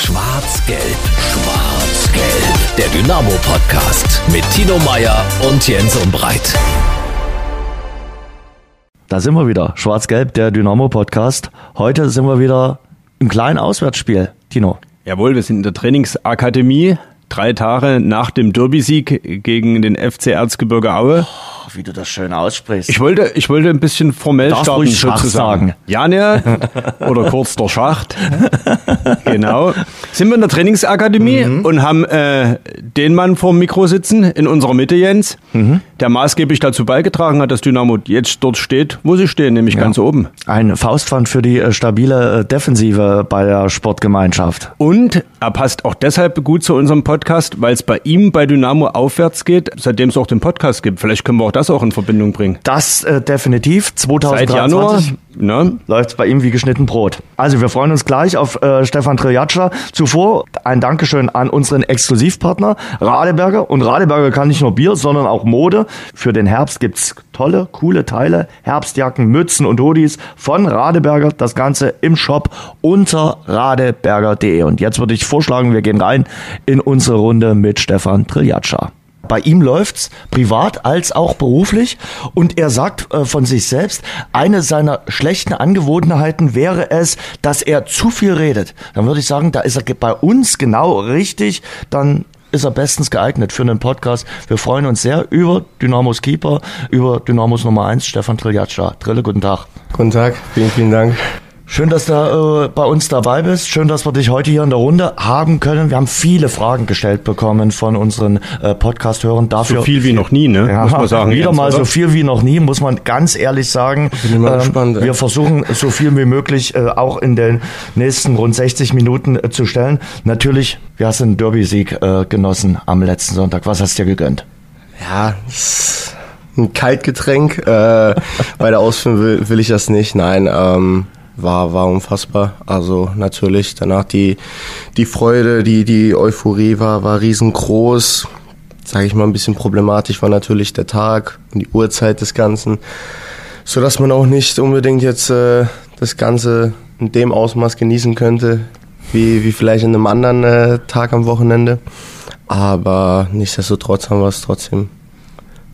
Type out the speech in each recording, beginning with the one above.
Schwarz-Gelb, Schwarz-Gelb. Der Dynamo-Podcast mit Tino Meyer und Jens Umbreit. Da sind wir wieder. Schwarz-Gelb, der Dynamo-Podcast. Heute sind wir wieder im kleinen Auswärtsspiel. Tino. Jawohl, wir sind in der Trainingsakademie. Drei Tage nach dem Derby-Sieg gegen den FC Erzgebirge Aue. Oh, wie du das schön aussprichst. Ich wollte, ich wollte ein bisschen formell Darfst starten, sozusagen. sagen. Ja, ne? Oder kurz der Schacht. genau. Sind wir in der Trainingsakademie Mhm. und haben äh, den Mann vor dem Mikro sitzen, in unserer Mitte, Jens, Mhm. der maßgeblich dazu beigetragen hat, dass Dynamo jetzt dort steht, wo sie stehen, nämlich ganz oben. Ein Faustpfand für die äh, stabile äh, Defensive bei der Sportgemeinschaft. Und er passt auch deshalb gut zu unserem Podcast, weil es bei ihm bei Dynamo aufwärts geht, seitdem es auch den Podcast gibt. Vielleicht können wir auch das auch in Verbindung bringen. Das äh, definitiv. Seit Januar, 2023 ne? läuft's bei ihm wie geschnitten Brot. Also wir freuen uns gleich auf äh, Stefan Triljaccia. Zuvor ein Dankeschön an unseren Exklusivpartner Radeberger. Und Radeberger kann nicht nur Bier, sondern auch Mode. Für den Herbst gibt's tolle, coole Teile. Herbstjacken, Mützen und Hoodies von Radeberger. Das Ganze im Shop unter radeberger.de. Und jetzt würde ich vorschlagen, wir gehen rein in unsere Runde mit Stefan Triljaccia. Bei ihm läuft's privat als auch beruflich und er sagt äh, von sich selbst, eine seiner schlechten Angewohnheiten wäre es, dass er zu viel redet. Dann würde ich sagen, da ist er bei uns genau richtig, dann ist er bestens geeignet für einen Podcast. Wir freuen uns sehr über Dynamos Keeper, über Dynamos Nummer 1, Stefan Triljaccia. Trille, guten Tag. Guten Tag, vielen, vielen Dank. Schön, dass du äh, bei uns dabei bist. Schön, dass wir dich heute hier in der Runde haben können. Wir haben viele Fragen gestellt bekommen von unseren äh, Podcast-Hörern. Dafür So viel wie noch nie, ne? ja, Muss man sagen. wieder mal oder? so viel wie noch nie, muss man ganz ehrlich sagen. Bin ich mal gespannt, ey. wir versuchen so viel wie möglich äh, auch in den nächsten rund 60 Minuten äh, zu stellen. Natürlich, wir hast einen Derby-Sieg äh, genossen am letzten Sonntag. Was hast du dir gegönnt? Ja, ein Kaltgetränk. Äh, bei der Ausführung will, will ich das nicht. Nein, ähm, war, war unfassbar. Also natürlich danach die, die Freude, die, die Euphorie war, war riesengroß. Sage ich mal, ein bisschen problematisch war natürlich der Tag und die Uhrzeit des Ganzen. So dass man auch nicht unbedingt jetzt äh, das Ganze in dem Ausmaß genießen könnte, wie, wie vielleicht an einem anderen äh, Tag am Wochenende. Aber nichtsdestotrotz haben wir es trotzdem,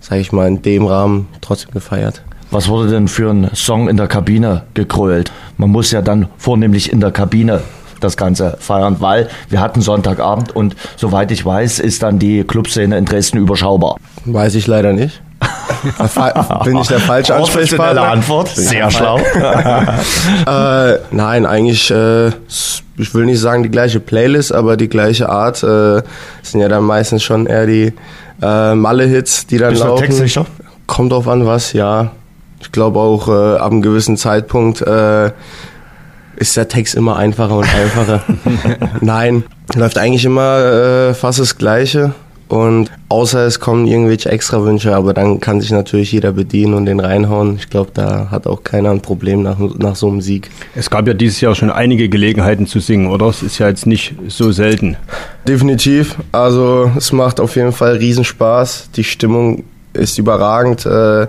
sage ich mal, in dem Rahmen trotzdem gefeiert. Was wurde denn für ein Song in der Kabine gekrölt? Man muss ja dann vornehmlich in der Kabine das Ganze feiern, weil wir hatten Sonntagabend und soweit ich weiß, ist dann die Clubszene in Dresden überschaubar. Weiß ich leider nicht. Bin ich der falsche Ansprechpartner? Antwort, sehr schlau. Äh, nein, eigentlich, äh, ich will nicht sagen die gleiche Playlist, aber die gleiche Art. Äh, sind ja dann meistens schon eher die äh, Malle-Hits, die dann Bist du laufen. textsicher? Kommt drauf an, was, ja. Ich glaube auch, äh, ab einem gewissen Zeitpunkt äh, ist der Text immer einfacher und einfacher. Nein, läuft eigentlich immer äh, fast das Gleiche. Und außer es kommen irgendwelche Extrawünsche, aber dann kann sich natürlich jeder bedienen und den reinhauen. Ich glaube, da hat auch keiner ein Problem nach, nach so einem Sieg. Es gab ja dieses Jahr schon einige Gelegenheiten zu singen, oder? Es ist ja jetzt nicht so selten. Definitiv. Also es macht auf jeden Fall Riesenspaß. Die Stimmung ist überragend. Äh,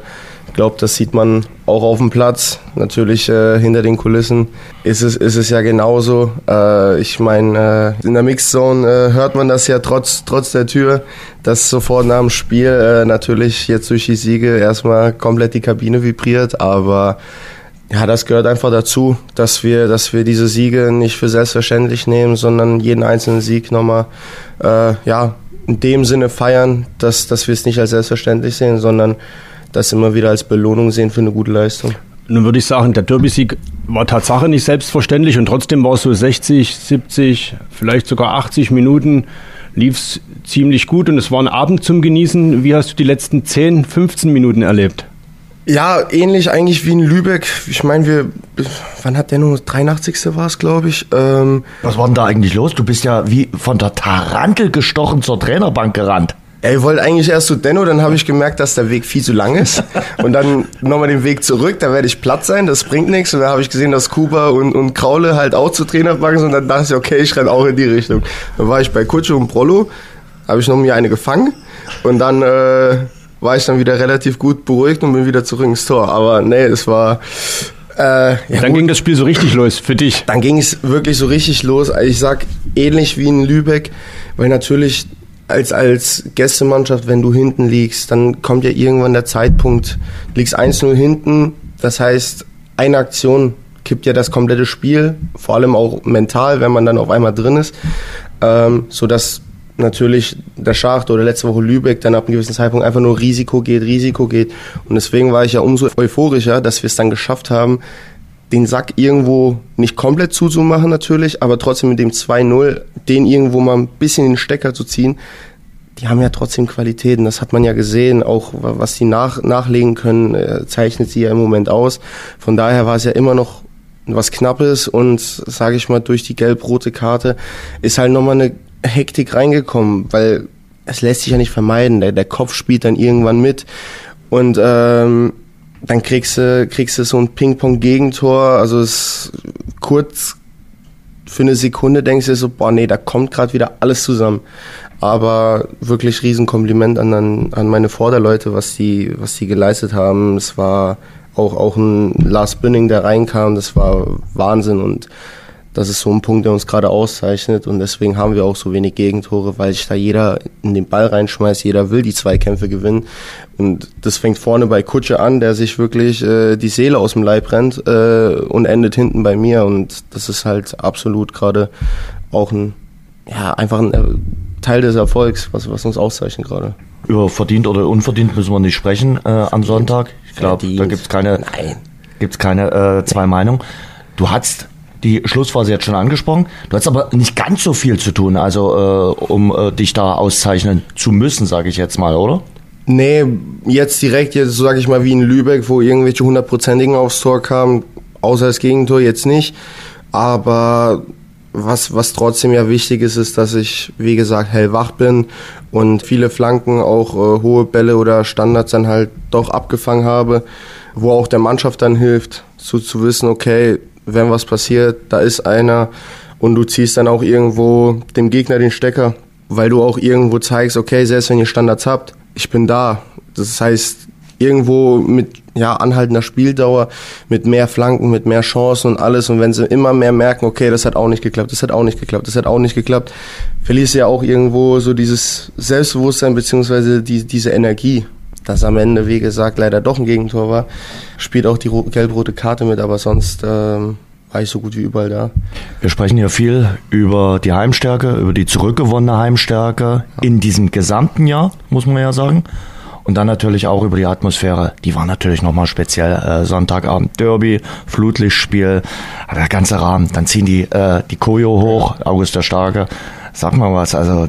glaube, das sieht man auch auf dem Platz. Natürlich äh, hinter den Kulissen ist es, ist es ja genauso. Äh, ich meine, äh, in der Mixzone äh, hört man das ja trotz, trotz der Tür, dass sofort nach dem Spiel äh, natürlich jetzt durch die Siege erstmal komplett die Kabine vibriert. Aber ja, das gehört einfach dazu, dass wir, dass wir diese Siege nicht für selbstverständlich nehmen, sondern jeden einzelnen Sieg nochmal, äh, ja, in dem Sinne feiern, dass, dass wir es nicht als selbstverständlich sehen, sondern das immer wieder als Belohnung sehen für eine gute Leistung. Nun würde ich sagen, der Derby-Sieg war Tatsache nicht selbstverständlich und trotzdem war es so 60, 70, vielleicht sogar 80 Minuten lief es ziemlich gut und es war ein Abend zum Genießen. Wie hast du die letzten 10, 15 Minuten erlebt? Ja, ähnlich eigentlich wie in Lübeck. Ich meine, wir, wann hat der nur 83. war es, glaube ich. Ähm, Was war denn da eigentlich los? Du bist ja wie von der Tarantel gestochen zur Trainerbank gerannt. Ja, ich wollte eigentlich erst zu Denno, dann habe ich gemerkt, dass der Weg viel zu lang ist. Und dann nochmal den Weg zurück, da werde ich platt sein, das bringt nichts. Und dann habe ich gesehen, dass Kuba und, und Kraule halt auch zu Trainerbank sind. Und dann dachte ich, okay, ich renne auch in die Richtung. Dann war ich bei Kutsche und Prollo, habe ich noch mir eine gefangen. Und dann äh, war ich dann wieder relativ gut beruhigt und bin wieder zurück ins Tor. Aber nee, es war Äh, ja dann gut. ging das Spiel so richtig los für dich. Dann ging es wirklich so richtig los. Also ich sag ähnlich wie in Lübeck, weil natürlich als, als Gästemannschaft, wenn du hinten liegst, dann kommt ja irgendwann der Zeitpunkt, liegst 1-0 hinten, das heißt, eine Aktion kippt ja das komplette Spiel, vor allem auch mental, wenn man dann auf einmal drin ist, ähm, so dass natürlich der Schacht oder letzte Woche Lübeck dann ab einem gewissen Zeitpunkt einfach nur Risiko geht, Risiko geht. Und deswegen war ich ja umso euphorischer, dass wir es dann geschafft haben, den Sack irgendwo nicht komplett zuzumachen natürlich, aber trotzdem mit dem 2-0 den irgendwo mal ein bisschen in den Stecker zu ziehen. Die haben ja trotzdem Qualitäten, das hat man ja gesehen, auch was sie nach, nachlegen können, äh, zeichnet sie ja im Moment aus. Von daher war es ja immer noch was Knappes und sage ich mal durch die gelb-rote Karte ist halt nochmal eine Hektik reingekommen, weil es lässt sich ja nicht vermeiden. Der, der Kopf spielt dann irgendwann mit und ähm, dann kriegst du, kriegst du so ein Ping-Pong-Gegentor. Also es kurz für eine Sekunde denkst du so, boah, nee, da kommt gerade wieder alles zusammen. Aber wirklich Riesenkompliment an, an, an meine Vorderleute, was die, was die geleistet haben. Es war auch, auch ein Lars Bünning, der reinkam, das war Wahnsinn und das ist so ein Punkt, der uns gerade auszeichnet und deswegen haben wir auch so wenig Gegentore, weil sich da jeder in den Ball reinschmeißt, jeder will die Zweikämpfe gewinnen und das fängt vorne bei Kutsche an, der sich wirklich äh, die Seele aus dem Leib rennt äh, und endet hinten bei mir und das ist halt absolut gerade auch ein, ja, einfach ein äh, Teil des Erfolgs, was, was uns auszeichnet gerade. Über verdient oder unverdient müssen wir nicht sprechen äh, am Sonntag. Ich glaube, da gibt's keine, gibt's keine äh, zwei Meinungen. Du hast die Schlussphase jetzt schon angesprochen. Du hast aber nicht ganz so viel zu tun, also äh, um äh, dich da auszeichnen zu müssen, sage ich jetzt mal, oder? Nee, jetzt direkt, jetzt sage ich mal wie in Lübeck, wo irgendwelche hundertprozentigen aufs Tor kamen, außer das Gegentor jetzt nicht. Aber was, was trotzdem ja wichtig ist, ist, dass ich, wie gesagt, hellwach bin und viele Flanken, auch äh, hohe Bälle oder Standards dann halt doch abgefangen habe, wo auch der Mannschaft dann hilft, so zu wissen, okay, wenn was passiert, da ist einer und du ziehst dann auch irgendwo dem Gegner den Stecker, weil du auch irgendwo zeigst, okay, selbst wenn ihr Standards habt, ich bin da. Das heißt, irgendwo mit ja, anhaltender Spieldauer, mit mehr Flanken, mit mehr Chancen und alles. Und wenn sie immer mehr merken, okay, das hat auch nicht geklappt, das hat auch nicht geklappt, das hat auch nicht geklappt, verlierst du ja auch irgendwo so dieses Selbstbewusstsein beziehungsweise die, diese Energie dass am Ende, wie gesagt, leider doch ein Gegentor war, spielt auch die gelb-rote Karte mit, aber sonst ähm, war ich so gut wie überall da. Wir sprechen hier viel über die Heimstärke, über die zurückgewonnene Heimstärke in diesem gesamten Jahr, muss man ja sagen. Und dann natürlich auch über die Atmosphäre. Die war natürlich nochmal speziell. Äh, Sonntagabend Derby, Flutlichtspiel, der ganze Rahmen. Dann ziehen die äh, die Koyo hoch, August der Starke. Sag mal was, also,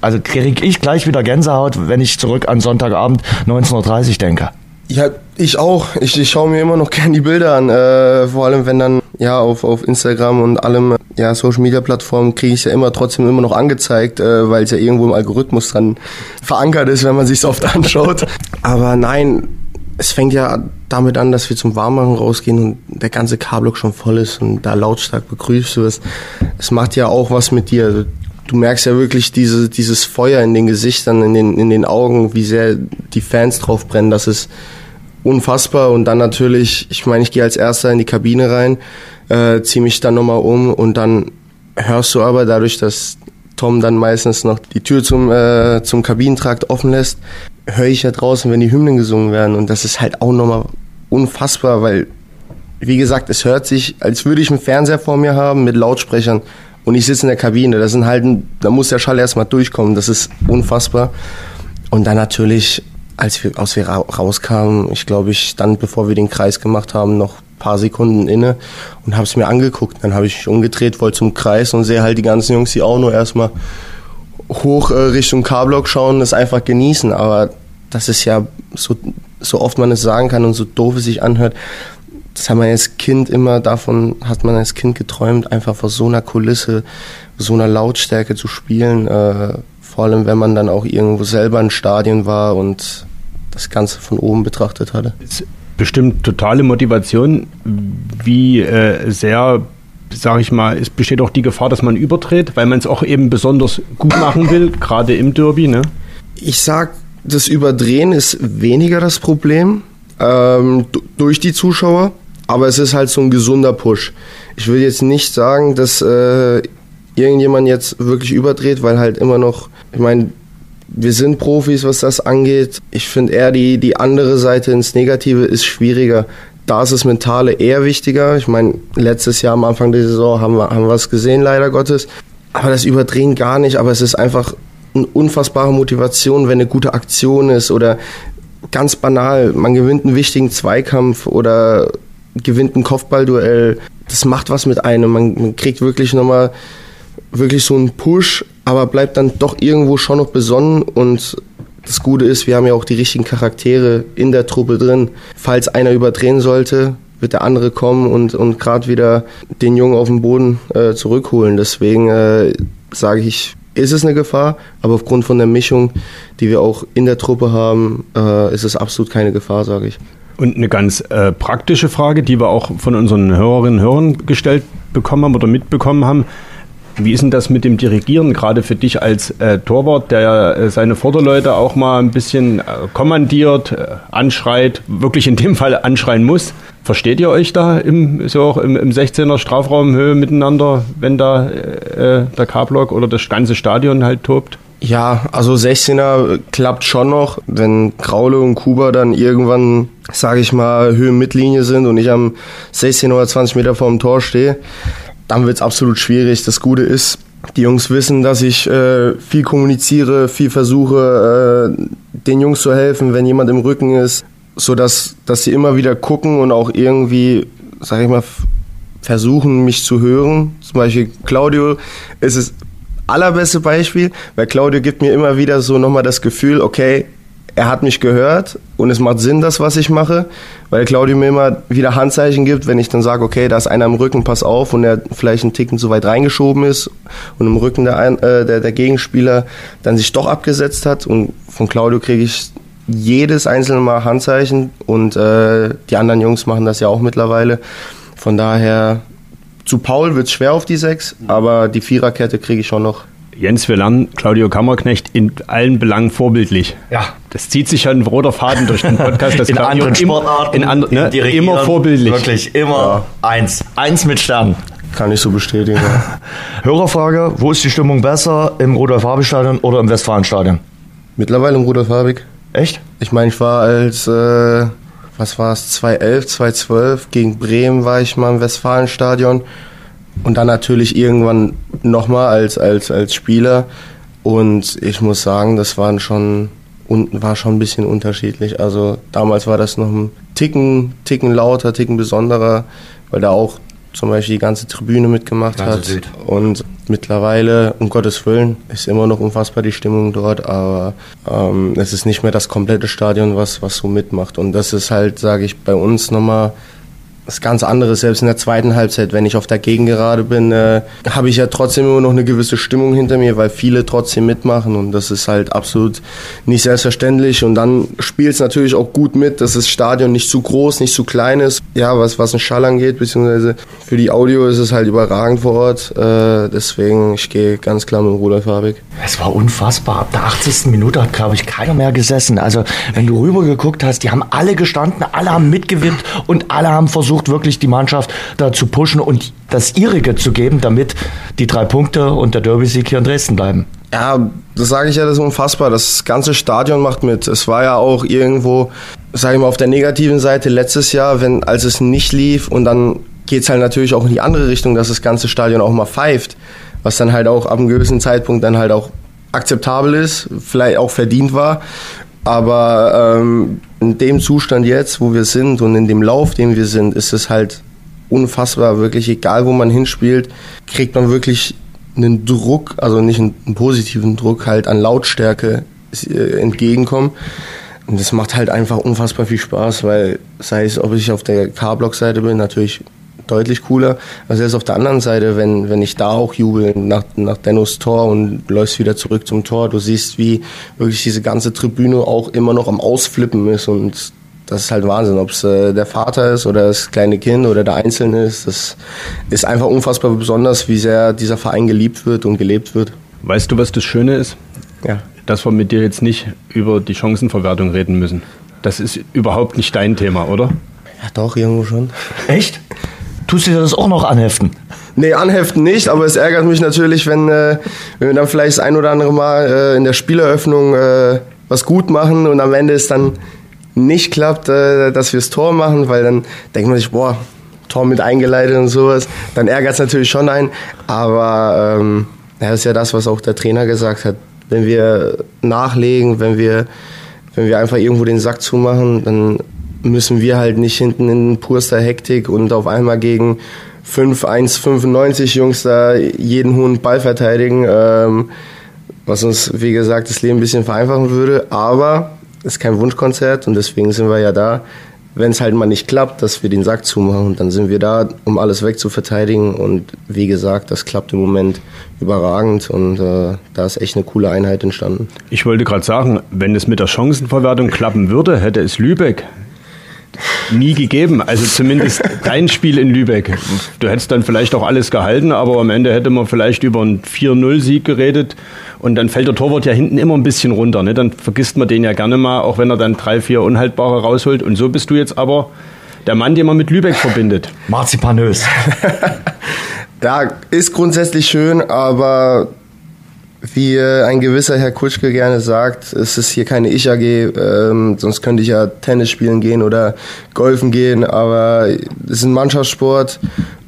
also kriege ich gleich wieder Gänsehaut, wenn ich zurück an Sonntagabend 19.30 Uhr denke. Ja, ich auch. Ich, ich schaue mir immer noch gern die Bilder an. Äh, vor allem, wenn dann ja auf, auf Instagram und allem ja Social Media Plattformen kriege ich ja immer trotzdem immer noch angezeigt, äh, weil es ja irgendwo im Algorithmus dran verankert ist, wenn man sich oft anschaut. Aber nein, es fängt ja damit an, dass wir zum Warmmachen rausgehen und der ganze K-Block schon voll ist und da lautstark begrüßt wirst. Es macht ja auch was mit dir du merkst ja wirklich diese, dieses Feuer in den Gesichtern, in den, in den Augen, wie sehr die Fans drauf brennen. Das ist unfassbar. Und dann natürlich, ich meine, ich gehe als Erster in die Kabine rein, äh, ziehe mich dann nochmal um und dann hörst du aber dadurch, dass Tom dann meistens noch die Tür zum, äh, zum Kabinentrakt offen lässt, höre ich ja draußen, wenn die Hymnen gesungen werden. Und das ist halt auch nochmal unfassbar, weil, wie gesagt, es hört sich, als würde ich einen Fernseher vor mir haben mit Lautsprechern und ich sitze in der Kabine. Das sind halt, da muss der Schall erstmal durchkommen. Das ist unfassbar. Und dann natürlich, als wir, als wir rauskamen, ich glaube, ich stand, bevor wir den Kreis gemacht haben, noch paar Sekunden inne und habe es mir angeguckt. Dann habe ich mich umgedreht, wollte zum Kreis und sehe halt die ganzen Jungs, die auch nur erstmal hoch äh, Richtung K-Block schauen, das einfach genießen. Aber das ist ja so, so oft man es sagen kann und so doof es sich anhört, das haben wir als Kind immer, davon hat man als Kind geträumt, einfach vor so einer Kulisse, so einer Lautstärke zu spielen. Äh, vor allem, wenn man dann auch irgendwo selber im Stadion war und das Ganze von oben betrachtet hatte. Bestimmt totale Motivation. Wie äh, sehr, sage ich mal, es besteht auch die Gefahr, dass man überdreht, weil man es auch eben besonders gut machen will, gerade im Derby, ne? Ich sag, das Überdrehen ist weniger das Problem ähm, durch die Zuschauer aber es ist halt so ein gesunder Push. Ich will jetzt nicht sagen, dass äh, irgendjemand jetzt wirklich überdreht, weil halt immer noch, ich meine, wir sind Profis, was das angeht. Ich finde eher die, die andere Seite ins Negative ist schwieriger. Da ist das Mentale eher wichtiger. Ich meine, letztes Jahr am Anfang der Saison haben wir, haben gesehen, leider Gottes. Aber das Überdrehen gar nicht. Aber es ist einfach eine unfassbare Motivation, wenn eine gute Aktion ist oder ganz banal, man gewinnt einen wichtigen Zweikampf oder gewinnt ein Kopfballduell. Das macht was mit einem. Man, man kriegt wirklich nochmal wirklich so einen Push, aber bleibt dann doch irgendwo schon noch besonnen und das Gute ist, wir haben ja auch die richtigen Charaktere in der Truppe drin. Falls einer überdrehen sollte, wird der andere kommen und, und gerade wieder den Jungen auf den Boden äh, zurückholen. Deswegen äh, sage ich, ist es eine Gefahr, aber aufgrund von der Mischung, die wir auch in der Truppe haben, äh, ist es absolut keine Gefahr, sage ich. Und eine ganz äh, praktische Frage, die wir auch von unseren Hörerinnen und Hörern gestellt bekommen haben oder mitbekommen haben. Wie ist denn das mit dem Dirigieren, gerade für dich als äh, Torwart, der äh, seine Vorderleute auch mal ein bisschen äh, kommandiert, äh, anschreit, wirklich in dem Fall anschreien muss? Versteht ihr euch da im, so auch im, im 16er Strafraumhöhe miteinander, wenn da äh, der K-Block oder das ganze Stadion halt tobt? Ja, also 16er klappt schon noch, wenn Kraule und Kuba dann irgendwann, sage ich mal, Höhe Mittellinie sind und ich am 16 oder 20 Meter vor dem Tor stehe, dann wird es absolut schwierig. Das Gute ist, die Jungs wissen, dass ich äh, viel kommuniziere, viel versuche, äh, den Jungs zu helfen, wenn jemand im Rücken ist, so dass sie immer wieder gucken und auch irgendwie, sag ich mal, versuchen, mich zu hören. Zum Beispiel Claudio ist es allerbeste Beispiel, weil Claudio gibt mir immer wieder so nochmal das Gefühl, okay, er hat mich gehört und es macht Sinn, das, was ich mache, weil Claudio mir immer wieder Handzeichen gibt, wenn ich dann sage, okay, da ist einer im Rücken, pass auf, und er vielleicht einen Ticken zu weit reingeschoben ist und im Rücken der, äh, der, der Gegenspieler dann sich doch abgesetzt hat. Und von Claudio kriege ich jedes einzelne Mal Handzeichen und äh, die anderen Jungs machen das ja auch mittlerweile. Von daher, zu Paul wird es schwer auf die Sechs, aber die Viererkette kriege ich schon noch Jens, wir lernen Claudio Kammerknecht in allen Belangen vorbildlich. Ja. Das zieht sich ja ein roter Faden durch den Podcast. Das in anderen Sportarten, in and, ne, immer vorbildlich. Wirklich, immer ja. eins. Eins mit Sternen. Kann ich so bestätigen. Ja. Hörerfrage, wo ist die Stimmung besser, im Rudolf-Habig-Stadion oder im Westfalenstadion? Mittlerweile im Rudolf-Habig. Echt? Ich meine, ich war als, äh, was war es, 2011, 2012, gegen Bremen war ich mal im Westfalenstadion. Und dann natürlich irgendwann nochmal als, als, als Spieler. Und ich muss sagen, das waren schon, war schon ein bisschen unterschiedlich. Also damals war das noch ein Ticken, Ticken lauter, Ticken besonderer, weil da auch zum Beispiel die ganze Tribüne mitgemacht also hat. Wild. Und mittlerweile, um Gottes Willen, ist immer noch unfassbar die Stimmung dort, aber ähm, es ist nicht mehr das komplette Stadion, was, was so mitmacht. Und das ist halt, sage ich, bei uns nochmal was ganz anderes. Selbst in der zweiten Halbzeit, wenn ich auf der Gegengerade bin, äh, habe ich ja trotzdem immer noch eine gewisse Stimmung hinter mir, weil viele trotzdem mitmachen und das ist halt absolut nicht selbstverständlich. Und dann spielt es natürlich auch gut mit, dass das Stadion nicht zu groß, nicht zu klein ist. Ja, was, was den Schall angeht, beziehungsweise für die Audio ist es halt überragend vor Ort. Äh, deswegen, ich gehe ganz klar mit Rudolf Habig. Es war unfassbar. Ab der 80. Minute hat, glaube ich, keiner mehr gesessen. Also, wenn du rüber geguckt hast, die haben alle gestanden, alle haben mitgewirkt und alle haben versucht, versucht wirklich die Mannschaft da zu pushen und das ihrige zu geben, damit die drei Punkte und der Derby-Sieg hier in Dresden bleiben. Ja, das sage ich ja, das ist unfassbar. Das ganze Stadion macht mit. Es war ja auch irgendwo, sage ich mal, auf der negativen Seite letztes Jahr, wenn als es nicht lief und dann geht es halt natürlich auch in die andere Richtung, dass das ganze Stadion auch mal pfeift, was dann halt auch ab einem gewissen Zeitpunkt dann halt auch akzeptabel ist, vielleicht auch verdient war. Aber ähm, in dem Zustand jetzt, wo wir sind und in dem Lauf, den wir sind, ist es halt unfassbar, wirklich egal, wo man hinspielt, kriegt man wirklich einen Druck, also nicht einen, einen positiven Druck, halt an Lautstärke äh, entgegenkommen. Und das macht halt einfach unfassbar viel Spaß, weil sei es, ob ich auf der K-Block-Seite bin, natürlich deutlich cooler. Also selbst auf der anderen Seite, wenn, wenn ich da auch jubel nach, nach Dennos Tor und läufst wieder zurück zum Tor, du siehst, wie wirklich diese ganze Tribüne auch immer noch am Ausflippen ist und das ist halt Wahnsinn, ob es äh, der Vater ist oder das kleine Kind oder der Einzelne ist. Das ist einfach unfassbar besonders, wie sehr dieser Verein geliebt wird und gelebt wird. Weißt du, was das Schöne ist? Ja. Dass wir mit dir jetzt nicht über die Chancenverwertung reden müssen. Das ist überhaupt nicht dein Thema, oder? Ja, doch, irgendwo schon. Echt? Tust du dir das auch noch anheften? Nee, anheften nicht, aber es ärgert mich natürlich, wenn, äh, wenn wir dann vielleicht das ein oder andere Mal äh, in der Spieleröffnung äh, was gut machen und am Ende es dann nicht klappt, äh, dass wir das Tor machen, weil dann denkt man sich, boah, Tor mit eingeleitet und sowas. Dann ärgert es natürlich schon ein, aber ähm, das ist ja das, was auch der Trainer gesagt hat. Wenn wir nachlegen, wenn wir, wenn wir einfach irgendwo den Sack zumachen, dann müssen wir halt nicht hinten in purster Hektik und auf einmal gegen 5, 1, 95 Jungs da jeden hohen Ball verteidigen, ähm, was uns, wie gesagt, das Leben ein bisschen vereinfachen würde. Aber es ist kein Wunschkonzert und deswegen sind wir ja da. Wenn es halt mal nicht klappt, dass wir den Sack zumachen, dann sind wir da, um alles wegzuverteidigen. Und wie gesagt, das klappt im Moment überragend und äh, da ist echt eine coole Einheit entstanden. Ich wollte gerade sagen, wenn es mit der Chancenverwertung klappen würde, hätte es Lübeck nie gegeben. Also zumindest dein Spiel in Lübeck. Du hättest dann vielleicht auch alles gehalten, aber am Ende hätte man vielleicht über einen 4-0-Sieg geredet. Und dann fällt der Torwart ja hinten immer ein bisschen runter. Ne? Dann vergisst man den ja gerne mal, auch wenn er dann drei, vier Unhaltbare rausholt. Und so bist du jetzt aber der Mann, den man mit Lübeck verbindet. Marzipanös. ja, ist grundsätzlich schön, aber wie äh, ein gewisser Herr Kutschke gerne sagt, es ist hier keine Ich-AG, ähm, sonst könnte ich ja Tennis spielen gehen oder Golfen gehen, aber es ist ein Mannschaftssport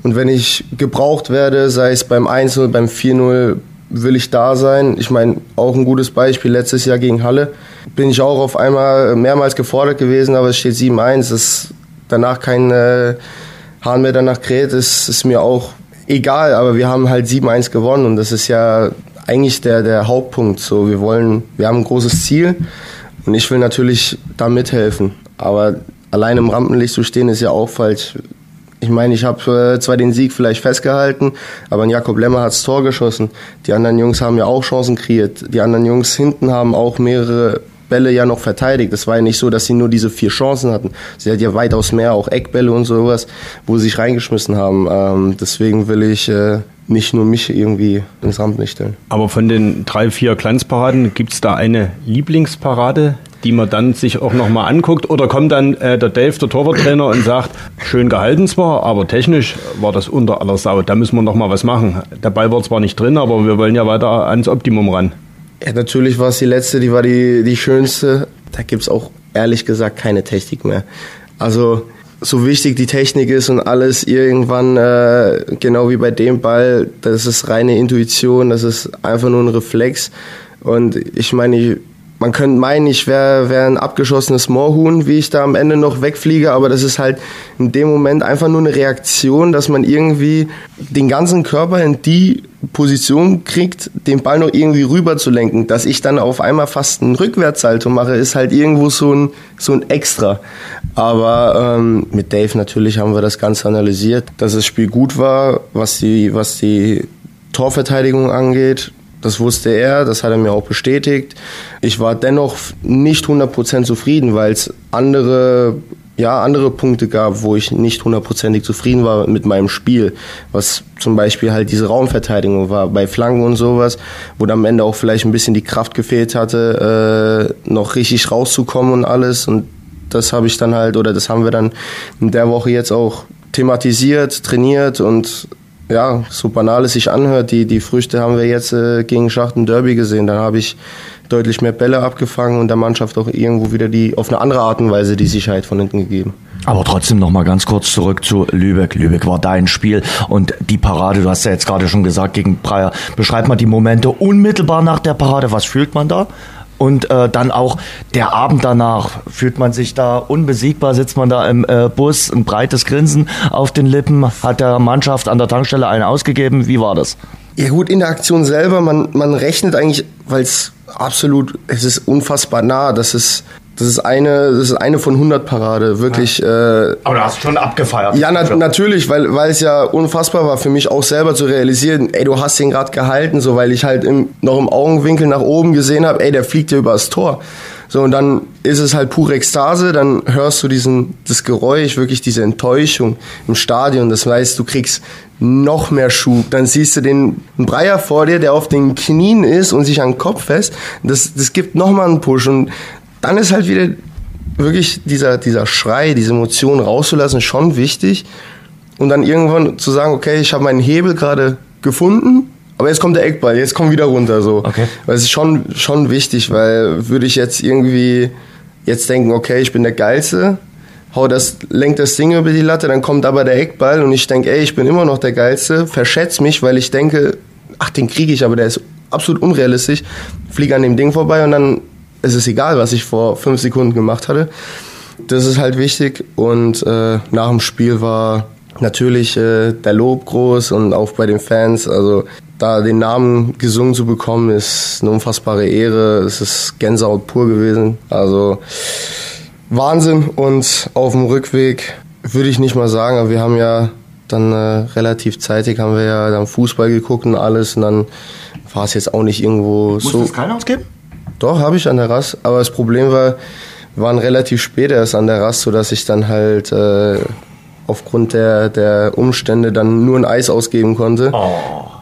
und wenn ich gebraucht werde, sei es beim 1-0, beim 4-0, will ich da sein. Ich meine, auch ein gutes Beispiel, letztes Jahr gegen Halle bin ich auch auf einmal mehrmals gefordert gewesen, aber es steht 7-1, dass danach kein äh, Hahn mehr danach kräht, ist, ist mir auch egal, aber wir haben halt 7-1 gewonnen und das ist ja eigentlich der, der Hauptpunkt. So, wir wollen, wir haben ein großes Ziel und ich will natürlich da mithelfen. Aber allein im Rampenlicht zu stehen ist ja auch falsch. Ich meine, ich habe äh, zwar den Sieg vielleicht festgehalten, aber Jakob Lemmer hat das Tor geschossen. Die anderen Jungs haben ja auch Chancen kreiert. Die anderen Jungs hinten haben auch mehrere Bälle ja noch verteidigt. Es war ja nicht so, dass sie nur diese vier Chancen hatten. Sie hat ja weitaus mehr, auch Eckbälle und sowas, wo sie sich reingeschmissen haben. Ähm, deswegen will ich äh, nicht nur mich irgendwie ins Rampenlicht stellen. Aber von den drei, vier Glanzparaden, gibt es da eine Lieblingsparade, die man dann sich auch nochmal anguckt? Oder kommt dann äh, der Dave, der Torwarttrainer, und sagt, schön gehalten zwar, aber technisch war das unter aller Sau. Da müssen wir nochmal was machen. Der Ball war zwar nicht drin, aber wir wollen ja weiter ans Optimum ran. Ja, natürlich war es die letzte, die war die, die schönste. Da gibt es auch ehrlich gesagt keine Technik mehr. Also so wichtig die Technik ist und alles irgendwann, äh, genau wie bei dem Ball, das ist reine Intuition, das ist einfach nur ein Reflex. Und ich meine, man könnte meinen, ich wäre wär ein abgeschossenes Moorhuhn, wie ich da am Ende noch wegfliege, aber das ist halt in dem Moment einfach nur eine Reaktion, dass man irgendwie den ganzen Körper in die Position kriegt, den Ball noch irgendwie rüber zu lenken. Dass ich dann auf einmal fast einen Rückwärtssalto mache, ist halt irgendwo so ein, so ein Extra. Aber ähm, mit Dave natürlich haben wir das Ganze analysiert, dass das Spiel gut war, was die, was die Torverteidigung angeht. Das wusste er, das hat er mir auch bestätigt. Ich war dennoch nicht 100% zufrieden, weil es andere ja, andere Punkte gab, wo ich nicht hundertprozentig zufrieden war mit meinem Spiel, was zum Beispiel halt diese Raumverteidigung war bei Flanken und sowas, wo dann am Ende auch vielleicht ein bisschen die Kraft gefehlt hatte, äh, noch richtig rauszukommen und alles und das habe ich dann halt oder das haben wir dann in der Woche jetzt auch thematisiert, trainiert und ja, so banal es sich anhört, die, die Früchte haben wir jetzt äh, gegen Schachten Derby gesehen. Dann habe ich deutlich mehr Bälle abgefangen und der Mannschaft auch irgendwo wieder die auf eine andere Art und Weise die Sicherheit von hinten gegeben. Aber trotzdem noch mal ganz kurz zurück zu Lübeck. Lübeck war dein Spiel und die Parade, du hast ja jetzt gerade schon gesagt, gegen Breyer. Beschreib mal die Momente unmittelbar nach der Parade. Was fühlt man da? Und äh, dann auch der Abend danach, fühlt man sich da unbesiegbar, sitzt man da im äh, Bus, ein breites Grinsen auf den Lippen, hat der Mannschaft an der Tankstelle einen ausgegeben. Wie war das? Ja gut, in der Aktion selber, man, man rechnet eigentlich, weil es absolut, es ist unfassbar nah, das ist das ist eine, das ist eine von 100 Parade, wirklich. Ja. Äh, Aber du hast schon abgefeiert. Ja, na, natürlich, weil, weil es ja unfassbar war für mich auch selber zu realisieren, ey, du hast den gerade gehalten, so, weil ich halt im, noch im Augenwinkel nach oben gesehen habe, ey, der fliegt ja übers Tor. So, und dann ist es halt pure Ekstase, dann hörst du diesen, das Geräusch, wirklich diese Enttäuschung im Stadion. Das heißt, du kriegst noch mehr Schub. Dann siehst du den Breyer vor dir, der auf den Knien ist und sich an den Kopf fest. Das, das gibt nochmal einen Push. Und dann ist halt wieder wirklich dieser, dieser Schrei, diese Emotionen rauszulassen, schon wichtig. Und dann irgendwann zu sagen, okay, ich habe meinen Hebel gerade gefunden, aber jetzt kommt der Eckball, jetzt komm wieder runter so. Okay. Weil es ist schon, schon wichtig, weil würde ich jetzt irgendwie jetzt denken, okay, ich bin der Geilste, hau das, lenk das Ding über die Latte, dann kommt aber der Eckball und ich denke, ey, ich bin immer noch der Geilste, verschätze mich, weil ich denke, ach, den kriege ich, aber der ist absolut unrealistisch, fliege an dem Ding vorbei und dann ist es egal, was ich vor fünf Sekunden gemacht hatte. Das ist halt wichtig und äh, nach dem Spiel war natürlich äh, der Lob groß und auch bei den Fans. Also da den Namen gesungen zu bekommen, ist eine unfassbare Ehre. Es ist Gänsehaut pur gewesen. Also Wahnsinn. Und auf dem Rückweg würde ich nicht mal sagen, aber wir haben ja dann äh, relativ zeitig haben wir ja dann Fußball geguckt und alles und dann war es jetzt auch nicht irgendwo Muss so. das keiner ausgeben? Doch, habe ich an der Rast. Aber das Problem war, wir waren relativ spät erst an der Rast, sodass ich dann halt äh, aufgrund der, der Umstände dann nur ein Eis ausgeben konnte.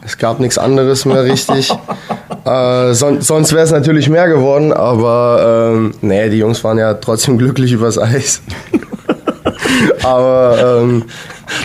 Es gab nichts anderes mehr richtig. äh, son sonst wäre es natürlich mehr geworden, aber ähm, nee, die Jungs waren ja trotzdem glücklich übers Eis. aber ähm,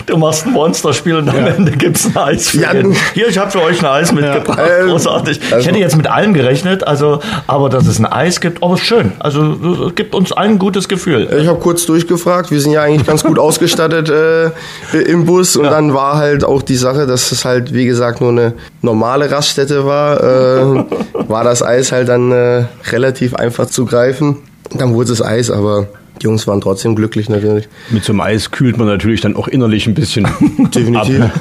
Du machst ein Monsterspiel und am Ende gibt's ein Eis für Ja, Hier, ich habe für euch ein Eis mitgebracht. Ähm, Großartig. Ich also- hätte jetzt mit allem gerechnet, also, aber dass es ein Eis gibt, aber ist schön. Also es gibt uns allen ein gutes Gefühl. Ich habe kurz durchgefragt. Wir sind ja eigentlich ganz gut ausgestattet äh, im Bus und dann war halt auch die Sache, dass es halt wie gesagt nur eine normale Raststätte war. Äh, war das Eis halt dann äh, relativ einfach zu greifen. Dann wurde es Eis, aber die Jungs waren trotzdem glücklich natürlich. Mit so einem Eis kühlt man natürlich dann auch innerlich ein bisschen Definitiv. ab.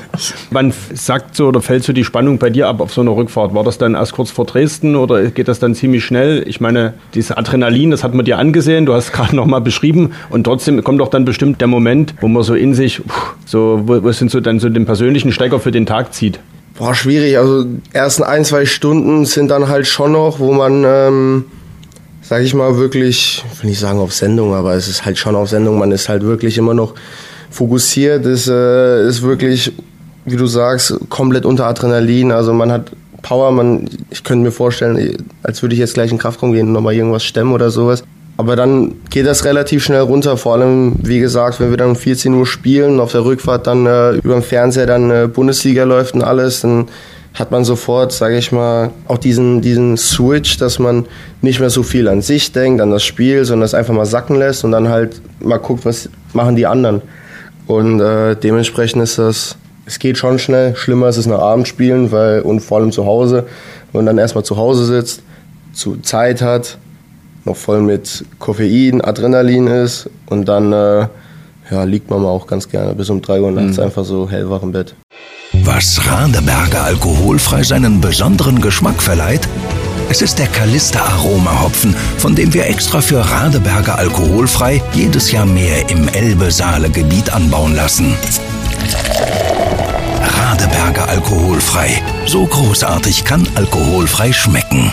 Wann sagt so oder fällt so die Spannung bei dir ab auf so einer Rückfahrt? War das dann erst kurz vor Dresden oder geht das dann ziemlich schnell? Ich meine, dieses Adrenalin, das hat man dir angesehen, du hast es gerade nochmal beschrieben und trotzdem kommt doch dann bestimmt der Moment, wo man so in sich, so, wo, wo sind so dann so den persönlichen Stecker für den Tag zieht. Boah, schwierig. Also ersten ein, zwei Stunden sind dann halt schon noch, wo man, ähm, sag ich mal, wirklich, ich will nicht sagen auf Sendung, aber es ist halt schon auf Sendung. Man ist halt wirklich immer noch fokussiert, ist, äh, ist wirklich, wie du sagst, komplett unter Adrenalin. Also man hat Power, man, ich könnte mir vorstellen, als würde ich jetzt gleich in Kraftraum gehen und nochmal irgendwas stemmen oder sowas. Aber dann geht das relativ schnell runter, vor allem, wie gesagt, wenn wir dann um 14 Uhr spielen, auf der Rückfahrt dann äh, über dem Fernseher dann äh, Bundesliga läuft und alles, dann hat man sofort, sage ich mal, auch diesen, diesen Switch, dass man nicht mehr so viel an sich denkt, an das Spiel, sondern es einfach mal sacken lässt und dann halt mal guckt, was machen die anderen. Und äh, dementsprechend ist das, es geht schon schnell. Schlimmer ist es nach Abendspielen, weil, und vor allem zu Hause, wenn man dann erstmal zu Hause sitzt, zu Zeit hat, noch voll mit Koffein, Adrenalin ist und dann äh, ja, liegt man mal auch ganz gerne bis um 3 Uhr nachts einfach so hellwach im Bett. Was Radeberger alkoholfrei seinen besonderen Geschmack verleiht? Es ist der Kalista Aroma Hopfen, von dem wir extra für Radeberger alkoholfrei jedes Jahr mehr im Elbe-Saale-Gebiet anbauen lassen. Radeberger alkoholfrei. So großartig kann alkoholfrei schmecken.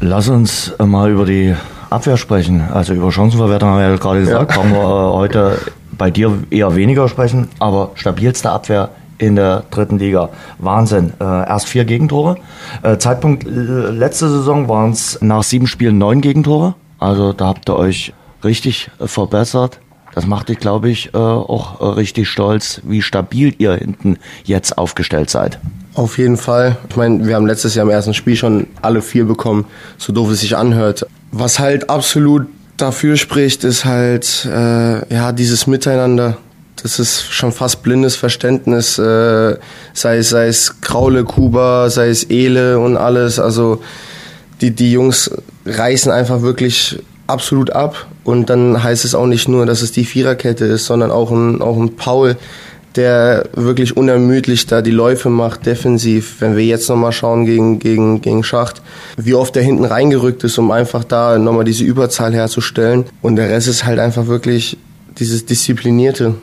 Lass uns mal über die Abwehr sprechen. Also über Chancenverwertung haben wir ja gerade gesagt, brauchen wir äh, heute bei dir eher weniger sprechen, aber stabilste Abwehr in der dritten Liga. Wahnsinn. Äh, erst vier Gegentore. Äh, Zeitpunkt äh, letzte Saison waren es nach sieben Spielen neun Gegentore. Also da habt ihr euch richtig äh, verbessert. Das macht dich, glaube ich, äh, auch äh, richtig stolz, wie stabil ihr hinten jetzt aufgestellt seid. Auf jeden Fall. Ich meine, wir haben letztes Jahr im ersten Spiel schon alle vier bekommen, so doof es sich anhört. Was halt absolut dafür spricht, ist halt äh, ja dieses Miteinander. Das ist schon fast blindes Verständnis, äh, sei es sei es Kraule, Kuba, sei es Ele und alles. Also die die Jungs reißen einfach wirklich absolut ab und dann heißt es auch nicht nur, dass es die Viererkette ist, sondern auch ein auch ein Paul, der wirklich unermüdlich da die Läufe macht, defensiv. Wenn wir jetzt nochmal schauen gegen, gegen, gegen Schacht, wie oft der hinten reingerückt ist, um einfach da nochmal diese Überzahl herzustellen. Und der Rest ist halt einfach wirklich dieses Disziplinierte.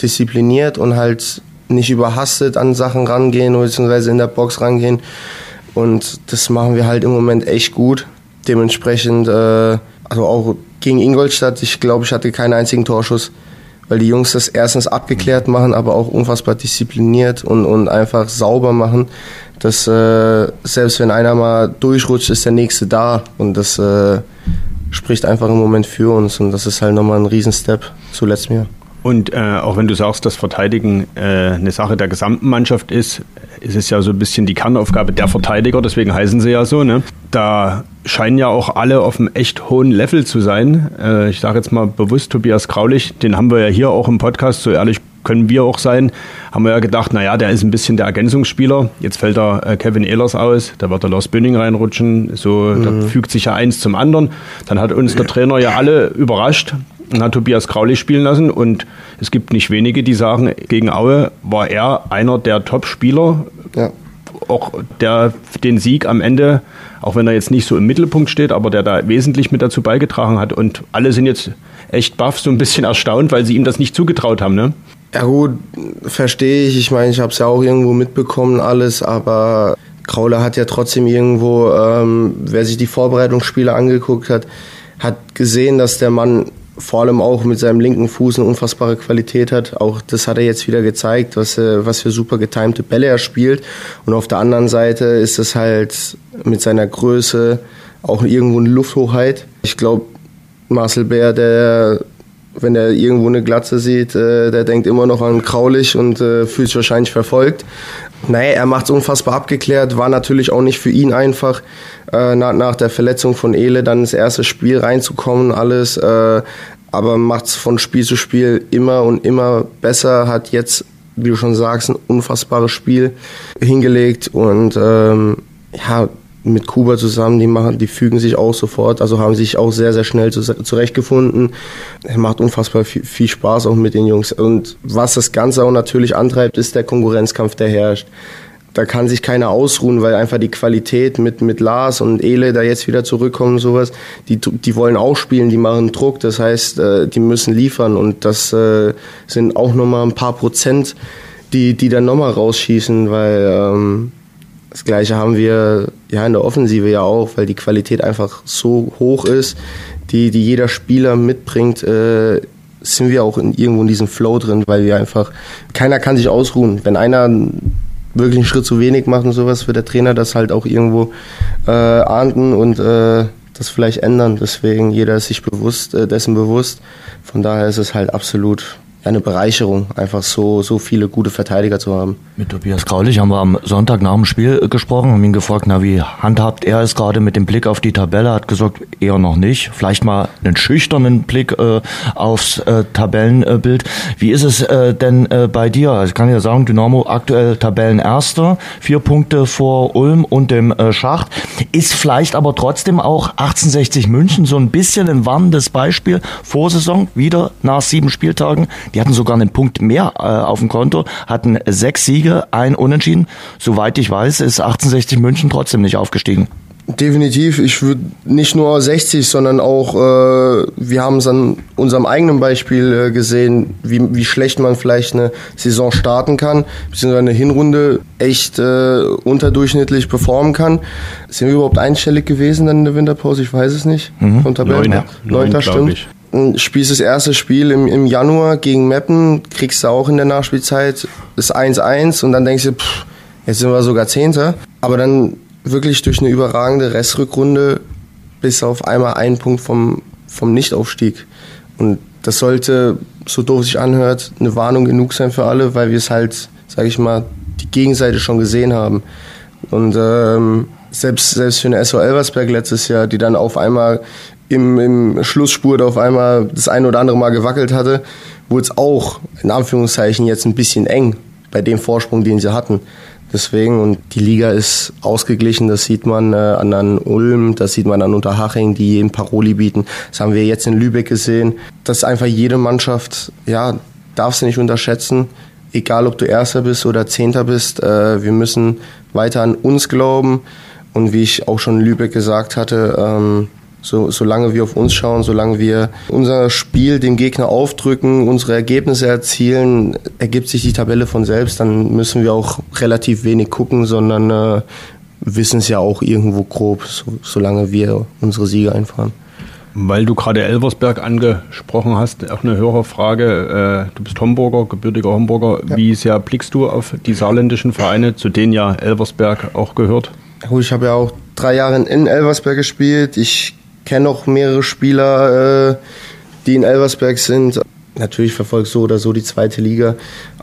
Diszipliniert und halt nicht überhastet an Sachen rangehen, beziehungsweise in der Box rangehen. Und das machen wir halt im Moment echt gut. Dementsprechend, äh, also auch gegen Ingolstadt, ich glaube, ich hatte keinen einzigen Torschuss weil die Jungs das erstens abgeklärt machen, aber auch unfassbar diszipliniert und, und einfach sauber machen, dass äh, selbst wenn einer mal durchrutscht, ist der nächste da und das äh, spricht einfach im Moment für uns und das ist halt nochmal ein Riesenstep zu letztem Jahr. Und äh, auch wenn du sagst, dass Verteidigen äh, eine Sache der gesamten Mannschaft ist, ist es ja so ein bisschen die Kernaufgabe der Verteidiger, deswegen heißen sie ja so. Ne? Da scheinen ja auch alle auf einem echt hohen Level zu sein. Äh, ich sage jetzt mal bewusst Tobias Kraulich, den haben wir ja hier auch im Podcast, so ehrlich können wir auch sein, haben wir ja gedacht, naja, der ist ein bisschen der Ergänzungsspieler. Jetzt fällt da äh, Kevin Ehlers aus, da wird der Lars Bünning reinrutschen, so, mhm. da fügt sich ja eins zum anderen. Dann hat uns der Trainer ja alle überrascht hat Tobias Kraulich spielen lassen und es gibt nicht wenige, die sagen, gegen Aue war er einer der Top-Spieler, ja. auch der den Sieg am Ende, auch wenn er jetzt nicht so im Mittelpunkt steht, aber der da wesentlich mit dazu beigetragen hat und alle sind jetzt echt baff, so ein bisschen erstaunt, weil sie ihm das nicht zugetraut haben, ne? Ja gut, verstehe ich. Ich meine, ich habe es ja auch irgendwo mitbekommen alles, aber Krauler hat ja trotzdem irgendwo, ähm, wer sich die Vorbereitungsspiele angeguckt hat, hat gesehen, dass der Mann vor allem auch mit seinem linken Fuß eine unfassbare Qualität hat. Auch das hat er jetzt wieder gezeigt, was, äh, was für super getimte Bälle er spielt. Und auf der anderen Seite ist es halt mit seiner Größe auch irgendwo eine Lufthochheit. Ich glaube, Marcel Bär, der wenn er irgendwo eine Glatze sieht, äh, der denkt immer noch an Kraulich und äh, fühlt sich wahrscheinlich verfolgt. Naja, er macht es unfassbar abgeklärt, war natürlich auch nicht für ihn einfach, äh, nach, nach der Verletzung von Ele dann ins erste Spiel reinzukommen, alles. Äh, aber macht es von Spiel zu Spiel immer und immer besser, hat jetzt, wie du schon sagst, ein unfassbares Spiel hingelegt und ähm, ja, mit Kuba zusammen, die machen, die fügen sich auch sofort, also haben sich auch sehr, sehr schnell zurechtgefunden. Macht unfassbar viel, viel, Spaß auch mit den Jungs. Und was das Ganze auch natürlich antreibt, ist der Konkurrenzkampf, der herrscht. Da kann sich keiner ausruhen, weil einfach die Qualität mit, mit Lars und Ele da jetzt wieder zurückkommen und sowas, die, die wollen auch spielen, die machen Druck, das heißt, äh, die müssen liefern und das äh, sind auch nochmal ein paar Prozent, die, die dann nochmal rausschießen, weil ähm, das gleiche haben wir ja in der Offensive ja auch, weil die Qualität einfach so hoch ist, die, die jeder Spieler mitbringt, äh, sind wir auch in, irgendwo in diesem Flow drin, weil wir einfach, keiner kann sich ausruhen. Wenn einer wirklich einen Schritt zu wenig macht und sowas, wird der Trainer das halt auch irgendwo äh, ahnden und äh, das vielleicht ändern. Deswegen jeder ist sich bewusst, äh, dessen bewusst. Von daher ist es halt absolut eine Bereicherung, einfach so, so viele gute Verteidiger zu haben. Mit Tobias Graulich haben wir am Sonntag nach dem Spiel gesprochen, haben ihn gefragt, na, wie handhabt er es gerade mit dem Blick auf die Tabelle? Hat gesagt, eher noch nicht. Vielleicht mal einen schüchternen Blick äh, aufs äh, Tabellenbild. Wie ist es äh, denn äh, bei dir? Also ich kann ja sagen, Dynamo aktuell Tabellenerster, vier Punkte vor Ulm und dem äh, Schacht. Ist vielleicht aber trotzdem auch 1860 München so ein bisschen ein warnendes Beispiel. Vorsaison wieder nach sieben Spieltagen die hatten sogar einen Punkt mehr äh, auf dem Konto, hatten sechs Siege, ein Unentschieden. Soweit ich weiß, ist 1860 München trotzdem nicht aufgestiegen. Definitiv. Ich würde nicht nur 60, sondern auch, äh, wir haben es an unserem eigenen Beispiel äh, gesehen, wie, wie schlecht man vielleicht eine Saison starten kann, beziehungsweise eine Hinrunde echt äh, unterdurchschnittlich performen kann. Sind wir überhaupt einstellig gewesen dann in der Winterpause? Ich weiß es nicht. Mhm. Von Tabellen. Neun, ja. Neunter, stimmt. Ich spielst das erste Spiel im, im Januar gegen Meppen, kriegst du auch in der Nachspielzeit das 1-1 und dann denkst du, pff, jetzt sind wir sogar Zehnter. Aber dann wirklich durch eine überragende Restrückrunde bis auf einmal einen Punkt vom, vom Nichtaufstieg. Und das sollte, so doof sich anhört, eine Warnung genug sein für alle, weil wir es halt, sag ich mal, die Gegenseite schon gesehen haben. Und ähm, selbst, selbst für eine SO Elversberg letztes Jahr, die dann auf einmal im, im Schlussspurt auf einmal das ein oder andere Mal gewackelt hatte, wurde es auch in Anführungszeichen jetzt ein bisschen eng bei dem Vorsprung, den sie hatten. Deswegen, und die Liga ist ausgeglichen, das sieht man äh, an, Ulm, das sieht man an Unterhaching, die eben Paroli bieten. Das haben wir jetzt in Lübeck gesehen. dass einfach jede Mannschaft, ja, darfst du nicht unterschätzen, egal ob du Erster bist oder Zehnter bist, äh, wir müssen weiter an uns glauben. Und wie ich auch schon in Lübeck gesagt hatte, ähm, so, solange wir auf uns schauen, solange wir unser Spiel dem Gegner aufdrücken, unsere Ergebnisse erzielen, ergibt sich die Tabelle von selbst. Dann müssen wir auch relativ wenig gucken, sondern äh, wissen es ja auch irgendwo grob, so, solange wir unsere Siege einfahren. Weil du gerade Elversberg angesprochen hast, auch eine Hörerfrage. Äh, du bist Homburger, gebürtiger Homburger. Ja. Wie sehr blickst du auf die saarländischen Vereine, zu denen ja Elversberg auch gehört? Ich habe ja auch drei Jahre in Elversberg gespielt. Ich kenne auch mehrere Spieler, äh, die in Elversberg sind. Natürlich verfolge so oder so die zweite Liga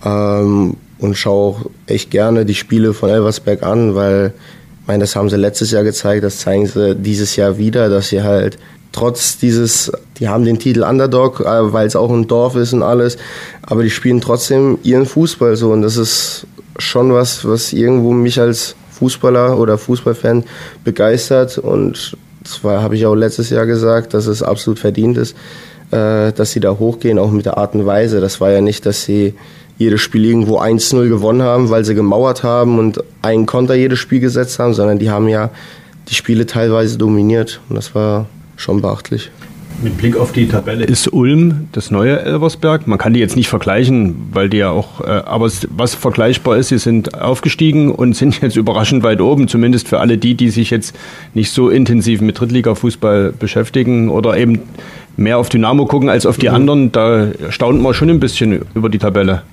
ähm, und schaue auch echt gerne die Spiele von Elversberg an, weil ich meine, das haben sie letztes Jahr gezeigt, das zeigen sie dieses Jahr wieder, dass sie halt trotz dieses, die haben den Titel Underdog, äh, weil es auch ein Dorf ist und alles, aber die spielen trotzdem ihren Fußball so und das ist schon was, was irgendwo mich als Fußballer oder Fußballfan begeistert und das habe ich auch letztes Jahr gesagt, dass es absolut verdient ist, äh, dass sie da hochgehen, auch mit der Art und Weise. Das war ja nicht, dass sie jedes Spiel irgendwo 1-0 gewonnen haben, weil sie gemauert haben und einen Konter jedes Spiel gesetzt haben, sondern die haben ja die Spiele teilweise dominiert und das war schon beachtlich. Mit Blick auf die Tabelle ist Ulm das neue Elversberg. Man kann die jetzt nicht vergleichen, weil die ja auch, äh, aber was vergleichbar ist, sie sind aufgestiegen und sind jetzt überraschend weit oben, zumindest für alle die, die sich jetzt nicht so intensiv mit Drittliga-Fußball beschäftigen oder eben mehr auf Dynamo gucken als auf die mhm. anderen. Da staunt man schon ein bisschen über die Tabelle.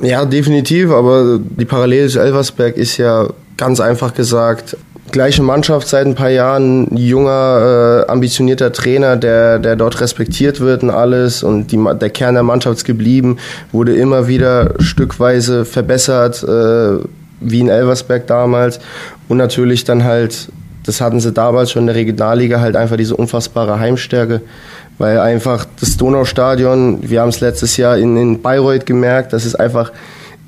Ja, definitiv, aber die Parallele zu Elversberg ist ja ganz einfach gesagt gleiche Mannschaft seit ein paar Jahren, junger, äh, ambitionierter Trainer, der, der dort respektiert wird und alles und die, der Kern der Mannschaft ist geblieben, wurde immer wieder stückweise verbessert, äh, wie in Elversberg damals. Und natürlich dann halt, das hatten sie damals schon in der Regionalliga, halt einfach diese unfassbare Heimstärke, weil einfach das Donaustadion, wir haben es letztes Jahr in, in Bayreuth gemerkt, das ist einfach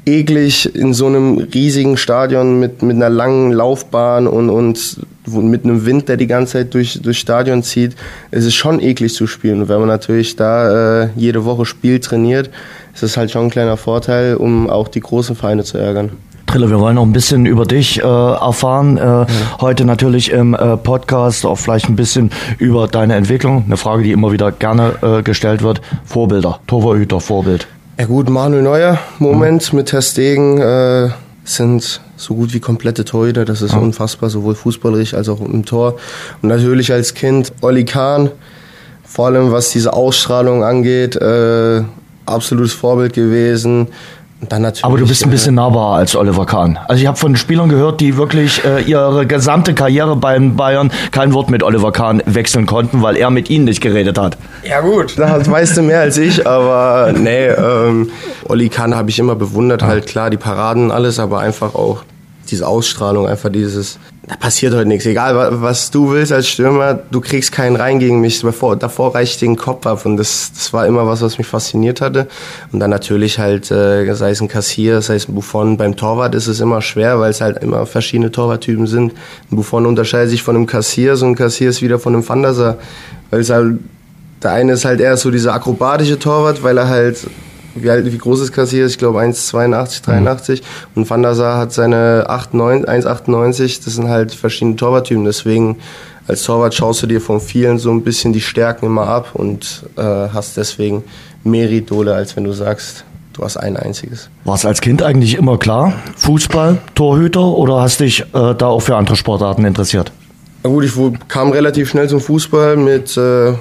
eklig in so einem riesigen Stadion mit, mit einer langen Laufbahn und, und mit einem Wind, der die ganze Zeit durch, durch Stadion zieht. Es ist schon eklig zu spielen. Und wenn man natürlich da äh, jede Woche spielt, trainiert, ist es halt schon ein kleiner Vorteil, um auch die großen Vereine zu ärgern. Trille, wir wollen noch ein bisschen über dich äh, erfahren. Äh, ja. Heute natürlich im äh, Podcast auch vielleicht ein bisschen über deine Entwicklung. Eine Frage, die immer wieder gerne äh, gestellt wird. Vorbilder, Torwarthüter, Vorbild. Ja gut, Manuel Neuer, Moment mhm. mit Ter Stegen äh, sind so gut wie komplette Torhüter. Das ist mhm. unfassbar, sowohl fußballerisch als auch im Tor. Und natürlich als Kind Olli Kahn, vor allem was diese Ausstrahlung angeht, äh, absolutes Vorbild gewesen. Aber du bist ein bisschen nahbarer als Oliver Kahn. Also ich habe von Spielern gehört, die wirklich äh, ihre gesamte Karriere beim Bayern kein Wort mit Oliver Kahn wechseln konnten, weil er mit ihnen nicht geredet hat. Ja gut, das weißt du mehr als ich, aber nee, ähm, Olli Kahn habe ich immer bewundert, halt klar die Paraden alles, aber einfach auch diese Ausstrahlung, einfach dieses, da passiert heute nichts. Egal, was du willst als Stürmer, du kriegst keinen rein gegen mich. Davor, davor reiche ich den Kopf ab. Und das, das war immer was, was mich fasziniert hatte. Und dann natürlich halt, äh, sei es ein Kassier, sei es ein Buffon. Beim Torwart ist es immer schwer, weil es halt immer verschiedene Torwarttypen sind. Ein Buffon unterscheidet sich von einem Kassier, so ein Kassier ist wieder von einem Van Weil es halt, der eine ist halt eher so dieser akrobatische Torwart, weil er halt wie, alt, wie groß ist Kassier? Ich glaube 1,82, 83. Mhm. Und Van der Sar hat seine 1,98. Das sind halt verschiedene Torwarttypen. Deswegen als Torwart schaust du dir von vielen so ein bisschen die Stärken immer ab und äh, hast deswegen mehr Idole, als wenn du sagst, du hast ein einziges. War es als Kind eigentlich immer klar? Fußball, Torhüter oder hast dich äh, da auch für andere Sportarten interessiert? Na gut, ich kam relativ schnell zum Fußball mit äh,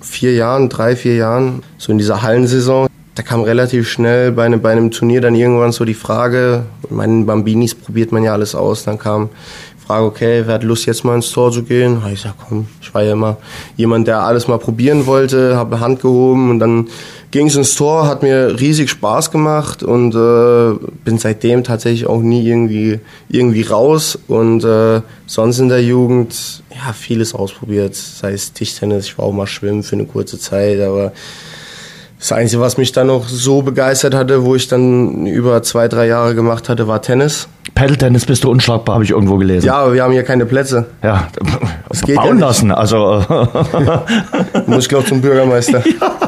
vier Jahren, drei, vier Jahren, so in dieser Hallensaison da kam relativ schnell bei einem, bei einem Turnier dann irgendwann so die Frage, meinen Bambinis probiert man ja alles aus, dann kam die Frage, okay, wer hat Lust jetzt mal ins Tor zu gehen? Ich sag, komm, ich war ja immer jemand, der alles mal probieren wollte, habe Hand gehoben und dann ging es ins Tor, hat mir riesig Spaß gemacht und äh, bin seitdem tatsächlich auch nie irgendwie, irgendwie raus und äh, sonst in der Jugend, ja, vieles ausprobiert, sei es Tischtennis, ich war auch mal schwimmen für eine kurze Zeit, aber das Einzige, was mich dann noch so begeistert hatte, wo ich dann über zwei, drei Jahre gemacht hatte, war Tennis. Paddle-Tennis bist du unschlagbar, habe ich irgendwo gelesen. Ja, aber wir haben hier keine Plätze. Ja, das geht bauen ja lassen. Also muss ich glaube zum Bürgermeister. Ja.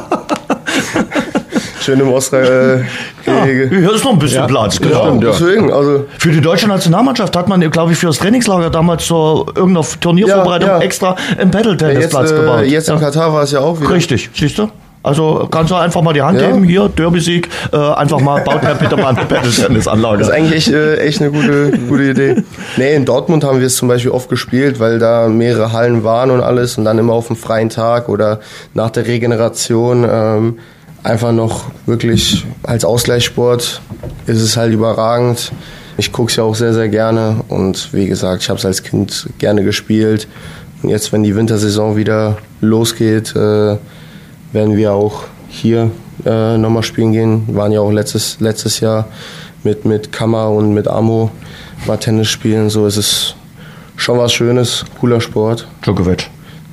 Schön im Ostra. Äh, ja, hier ist noch ein bisschen ja. Platz, genau. Ja, deswegen, also für die deutsche Nationalmannschaft hat man, glaube ich, für das Trainingslager damals zur irgendeiner Turniervorbereitung extra einen Paddle-Tennisplatz äh, gebaut. Jetzt in Katar war es ja auch wieder. Richtig, siehst du? Also kannst du einfach mal die Hand ja. geben, hier, Derby-Sieg, äh, einfach mal, baut bitte mal eine Tennisanlage. Das ist eigentlich echt, äh, echt eine gute, gute Idee. Nee, in Dortmund haben wir es zum Beispiel oft gespielt, weil da mehrere Hallen waren und alles und dann immer auf dem freien Tag oder nach der Regeneration ähm, einfach noch wirklich als Ausgleichssport ist es halt überragend. Ich gucke es ja auch sehr, sehr gerne und wie gesagt, ich habe es als Kind gerne gespielt jetzt, wenn die Wintersaison wieder losgeht, äh, werden wir auch hier äh, nochmal spielen gehen. Wir waren ja auch letztes, letztes Jahr mit, mit Kammer und mit Amo mal Tennis spielen. So ist es schon was Schönes, cooler Sport. Djokovic.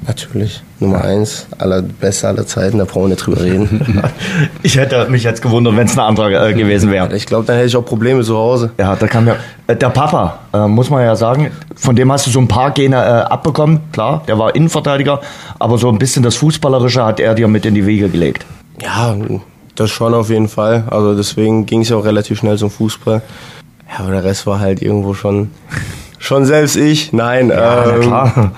Natürlich. Nummer eins, aller, beste aller Zeiten, da brauchen wir nicht drüber reden. ich hätte mich jetzt gewundert, wenn es eine andere äh, gewesen wäre. Ich glaube, dann hätte ich auch Probleme zu Hause. Ja, da kam ja. Äh, der Papa, äh, muss man ja sagen, von dem hast du so ein paar Gene äh, abbekommen. Klar, der war Innenverteidiger, aber so ein bisschen das Fußballerische hat er dir mit in die Wege gelegt. Ja, das schon auf jeden Fall. Also deswegen ging es ja auch relativ schnell zum Fußball. Ja, aber der Rest war halt irgendwo schon, schon selbst ich. Nein, ja, ähm, klar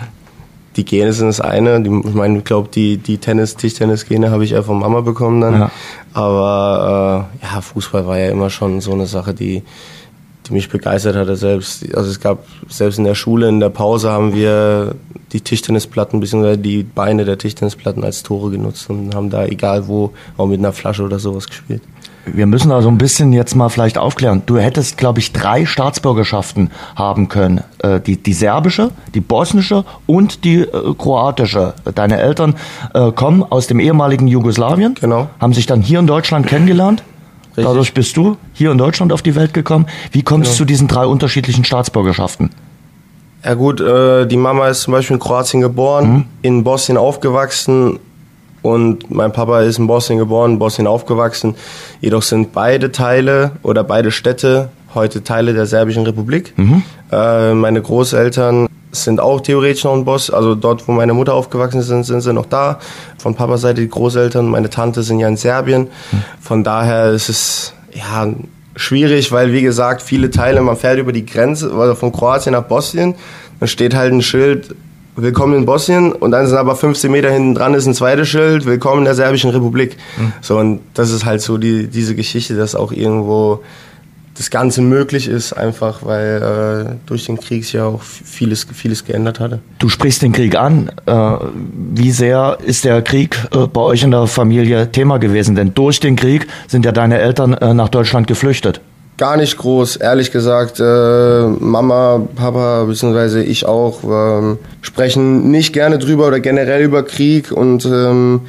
die Gene sind das eine. Die, ich meine, ich glaube, die, die Tennis, Tischtennis-Gene habe ich ja von Mama bekommen dann. Ja. Aber äh, ja, Fußball war ja immer schon so eine Sache, die, die mich begeistert hatte selbst. Also es gab selbst in der Schule, in der Pause haben wir die Tischtennisplatten bzw. die Beine der Tischtennisplatten als Tore genutzt und haben da egal wo auch mit einer Flasche oder sowas gespielt. Wir müssen also ein bisschen jetzt mal vielleicht aufklären. Du hättest, glaube ich, drei Staatsbürgerschaften haben können. Äh, die, die serbische, die bosnische und die äh, kroatische. Deine Eltern äh, kommen aus dem ehemaligen Jugoslawien, genau. haben sich dann hier in Deutschland kennengelernt. Richtig. Dadurch bist du hier in Deutschland auf die Welt gekommen. Wie kommst genau. du zu diesen drei unterschiedlichen Staatsbürgerschaften? Ja gut, äh, die Mama ist zum Beispiel in Kroatien geboren, mhm. in Bosnien aufgewachsen und mein Papa ist in Bosnien geboren, in Bosnien aufgewachsen. Jedoch sind beide Teile oder beide Städte heute Teile der Serbischen Republik. Mhm. Äh, meine Großeltern sind auch theoretisch noch in Bosnien, also dort, wo meine Mutter aufgewachsen ist, sind, sind sie noch da. Von Papas Seite die Großeltern, meine Tante sind ja in Serbien. Mhm. Von daher ist es ja schwierig, weil wie gesagt, viele Teile, man fährt über die Grenze, also von Kroatien nach Bosnien, dann steht halt ein Schild, Willkommen in Bosnien und dann sind aber 15 Meter hinten dran ist ein zweites Schild, Willkommen in der Serbischen Republik. Mhm. So und das ist halt so die, diese Geschichte, dass auch irgendwo das Ganze möglich ist, einfach weil äh, durch den Krieg sich ja auch vieles, vieles geändert hatte. Du sprichst den Krieg an. Äh, wie sehr ist der Krieg äh, bei euch in der Familie Thema gewesen? Denn durch den Krieg sind ja deine Eltern äh, nach Deutschland geflüchtet. Gar nicht groß, ehrlich gesagt. Äh, Mama, Papa, beziehungsweise ich auch, ähm, sprechen nicht gerne drüber oder generell über Krieg und ähm,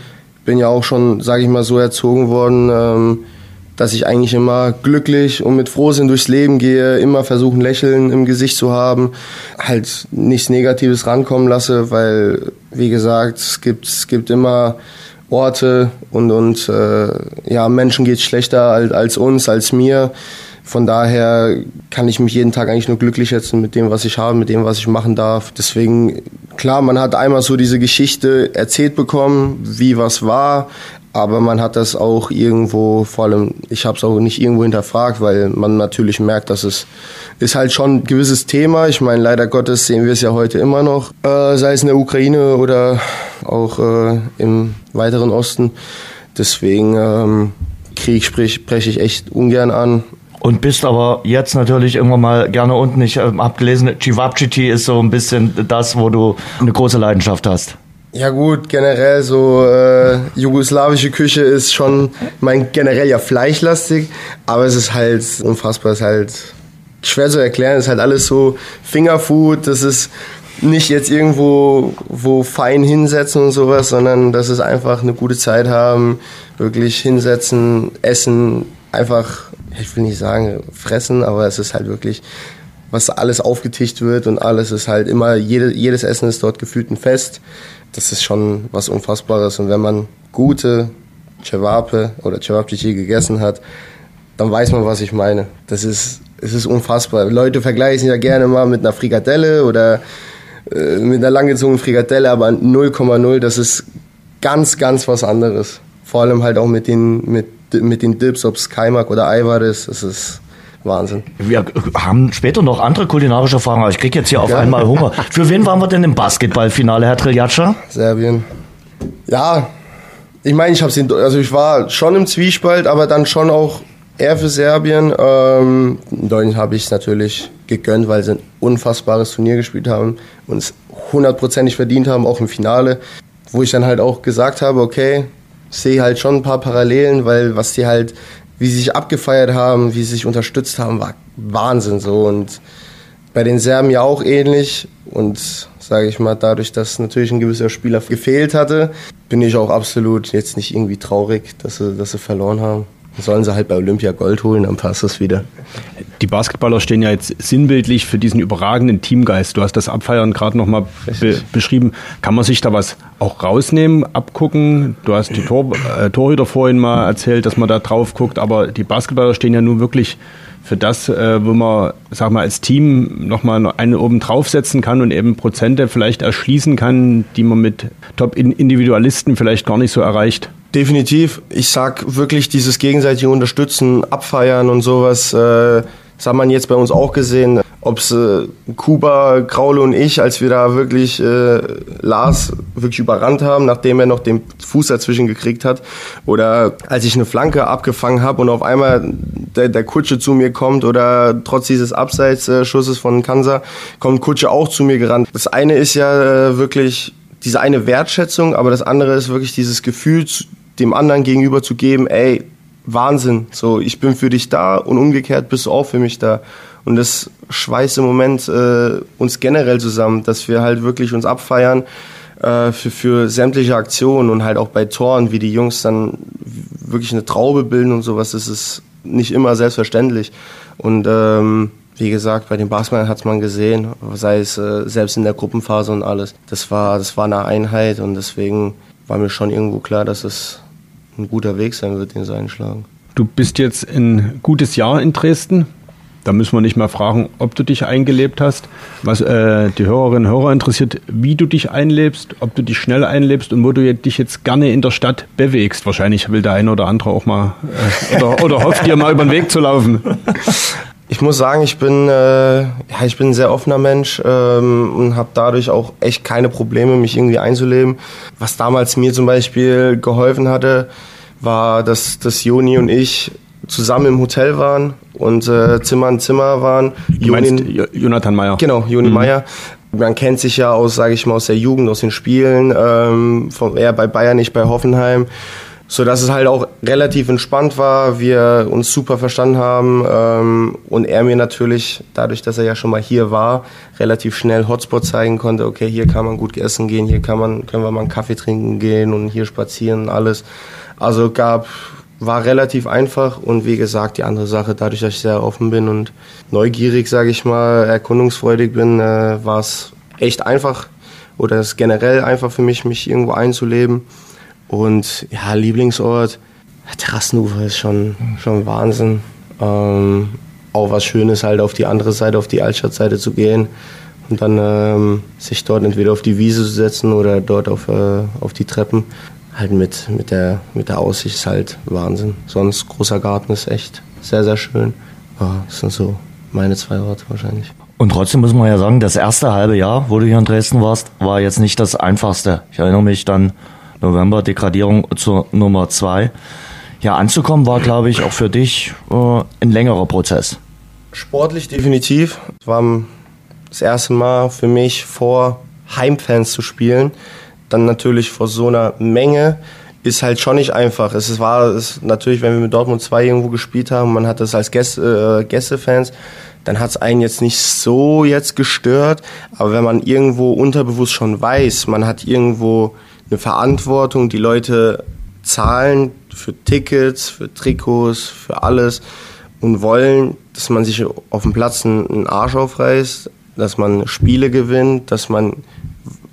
bin ja auch schon, sage ich mal, so erzogen worden, ähm, dass ich eigentlich immer glücklich und mit Frohsinn durchs Leben gehe, immer versuchen, Lächeln im Gesicht zu haben, halt nichts Negatives rankommen lasse, weil, wie gesagt, es gibt, es gibt immer Orte und, und äh, ja, Menschen geht schlechter als, als uns, als mir. Von daher kann ich mich jeden Tag eigentlich nur glücklich schätzen mit dem, was ich habe, mit dem, was ich machen darf. Deswegen, klar, man hat einmal so diese Geschichte erzählt bekommen, wie was war, aber man hat das auch irgendwo, vor allem, ich habe es auch nicht irgendwo hinterfragt, weil man natürlich merkt, dass es ist halt schon ein gewisses Thema. Ich meine, leider Gottes sehen wir es ja heute immer noch, äh, sei es in der Ukraine oder auch äh, im weiteren Osten. Deswegen ähm, Krieg spreche ich echt ungern an und bist aber jetzt natürlich irgendwann mal gerne unten. Ich äh, habe gelesen, Cevapcici ist so ein bisschen das, wo du eine große Leidenschaft hast. Ja gut, generell so äh, jugoslawische Küche ist schon, mein generell ja fleischlastig, aber es ist halt unfassbar, es ist halt schwer zu erklären, es ist halt alles so Fingerfood, das ist nicht jetzt irgendwo wo fein hinsetzen und sowas, sondern das ist einfach eine gute Zeit haben, wirklich hinsetzen, essen, einfach ich will nicht sagen fressen, aber es ist halt wirklich, was alles aufgetischt wird und alles ist halt immer, jede, jedes Essen ist dort gefühlt ein Fest. Das ist schon was Unfassbares. Und wenn man gute Cevape oder Cevapcici gegessen hat, dann weiß man, was ich meine. Das ist, es ist unfassbar. Leute vergleichen ja gerne mal mit einer Frikadelle oder äh, mit einer langgezogenen Frikadelle, aber 0,0, das ist ganz, ganz was anderes. Vor allem halt auch mit den, mit mit den Dips, ob es Kaimak oder Eiweiß ist, das ist Wahnsinn. Wir haben später noch andere kulinarische Fragen, aber ich kriege jetzt hier auf ja. einmal Hunger. Für wen waren wir denn im Basketballfinale, Herr Triljatscha? Serbien. Ja, ich meine, ich habe also ich war schon im Zwiespalt, aber dann schon auch eher für Serbien. Ähm, in Deutschland habe ich es natürlich gegönnt, weil sie ein unfassbares Turnier gespielt haben und es hundertprozentig verdient haben, auch im Finale. Wo ich dann halt auch gesagt habe, okay, sehe halt schon ein paar Parallelen, weil was die halt, wie sie sich abgefeiert haben, wie sie sich unterstützt haben, war Wahnsinn so und bei den Serben ja auch ähnlich und sage ich mal, dadurch, dass natürlich ein gewisser Spieler gefehlt hatte, bin ich auch absolut jetzt nicht irgendwie traurig, dass sie, dass sie verloren haben. Sollen sie halt bei Olympia Gold holen, dann passt das wieder. Die Basketballer stehen ja jetzt sinnbildlich für diesen überragenden Teamgeist. Du hast das Abfeiern gerade nochmal be beschrieben. Kann man sich da was auch rausnehmen, abgucken? Du hast die Tor äh, Torhüter vorhin mal erzählt, dass man da drauf guckt, aber die Basketballer stehen ja nun wirklich für das, äh, wo man, sag mal, als Team nochmal einen oben draufsetzen kann und eben Prozente vielleicht erschließen kann, die man mit Top-Individualisten vielleicht gar nicht so erreicht. Definitiv. Ich sag wirklich dieses gegenseitige Unterstützen, Abfeiern und sowas, äh, das hat man jetzt bei uns auch gesehen. Ob es äh, Kuba, Kraule und ich, als wir da wirklich äh, Lars wirklich überrannt haben, nachdem er noch den Fuß dazwischen gekriegt hat, oder als ich eine Flanke abgefangen habe und auf einmal der, der Kutsche zu mir kommt oder trotz dieses Abseitsschusses von Kansa kommt Kutsche auch zu mir gerannt. Das eine ist ja äh, wirklich diese eine Wertschätzung, aber das andere ist wirklich dieses Gefühl, dem anderen gegenüber zu geben, ey, Wahnsinn, so ich bin für dich da und umgekehrt bist du auch für mich da. Und das schweißt im Moment äh, uns generell zusammen, dass wir halt wirklich uns abfeiern äh, für, für sämtliche Aktionen und halt auch bei Toren, wie die Jungs dann wirklich eine Traube bilden und sowas, das ist nicht immer selbstverständlich. Und ähm, wie gesagt, bei den Basketballern hat man gesehen, sei es äh, selbst in der Gruppenphase und alles. Das war, das war eine Einheit und deswegen war mir schon irgendwo klar, dass es ein guter Weg sein wird, den sie einschlagen. Du bist jetzt ein gutes Jahr in Dresden. Da müssen wir nicht mal fragen, ob du dich eingelebt hast. Was äh, die Hörerinnen und Hörer interessiert, wie du dich einlebst, ob du dich schnell einlebst und wo du dich jetzt gerne in der Stadt bewegst. Wahrscheinlich will der eine oder andere auch mal äh, oder, oder hofft dir mal über den Weg zu laufen. Ich muss sagen, ich bin, äh, ja, ich bin ein sehr offener Mensch ähm, und habe dadurch auch echt keine Probleme, mich irgendwie einzuleben. Was damals mir zum Beispiel geholfen hatte, war, dass, dass Joni und ich zusammen im Hotel waren und äh, Zimmer an Zimmer waren. Du meinst Jonathan Meyer? Genau, Joni mhm. Meyer. Man kennt sich ja aus, sage ich mal, aus der Jugend, aus den Spielen. Ähm, vom, er bei Bayern, nicht bei Hoffenheim so dass es halt auch relativ entspannt war, wir uns super verstanden haben ähm, und er mir natürlich, dadurch, dass er ja schon mal hier war, relativ schnell Hotspot zeigen konnte, okay, hier kann man gut essen gehen, hier kann man, können wir mal einen Kaffee trinken gehen und hier spazieren alles. Also gab, war relativ einfach und wie gesagt, die andere Sache, dadurch, dass ich sehr offen bin und neugierig, sage ich mal, erkundungsfreudig bin, äh, war es echt einfach oder es generell einfach für mich, mich irgendwo einzuleben. Und ja, Lieblingsort, Terrassenufer ist schon, schon Wahnsinn. Ähm, auch was Schönes halt auf die andere Seite, auf die Altstadtseite zu gehen und dann ähm, sich dort entweder auf die Wiese zu setzen oder dort auf, äh, auf die Treppen. Halt mit, mit, der, mit der Aussicht ist halt Wahnsinn. Sonst großer Garten ist echt sehr, sehr schön. Ja, das sind so meine zwei Orte wahrscheinlich. Und trotzdem muss man ja sagen, das erste halbe Jahr, wo du hier in Dresden warst, war jetzt nicht das einfachste. Ich erinnere mich dann November Degradierung zur Nummer zwei. Ja, anzukommen war, glaube ich, auch für dich äh, ein längerer Prozess. Sportlich definitiv. Es war das erste Mal für mich vor Heimfans zu spielen. Dann natürlich vor so einer Menge ist halt schon nicht einfach. Es war es natürlich, wenn wir mit Dortmund 2 irgendwo gespielt haben, man hat das als Gäste, äh, Gästefans, dann hat es einen jetzt nicht so jetzt gestört. Aber wenn man irgendwo unterbewusst schon weiß, man hat irgendwo eine Verantwortung. Die Leute zahlen für Tickets, für Trikots, für alles und wollen, dass man sich auf dem Platz einen Arsch aufreißt, dass man Spiele gewinnt, dass man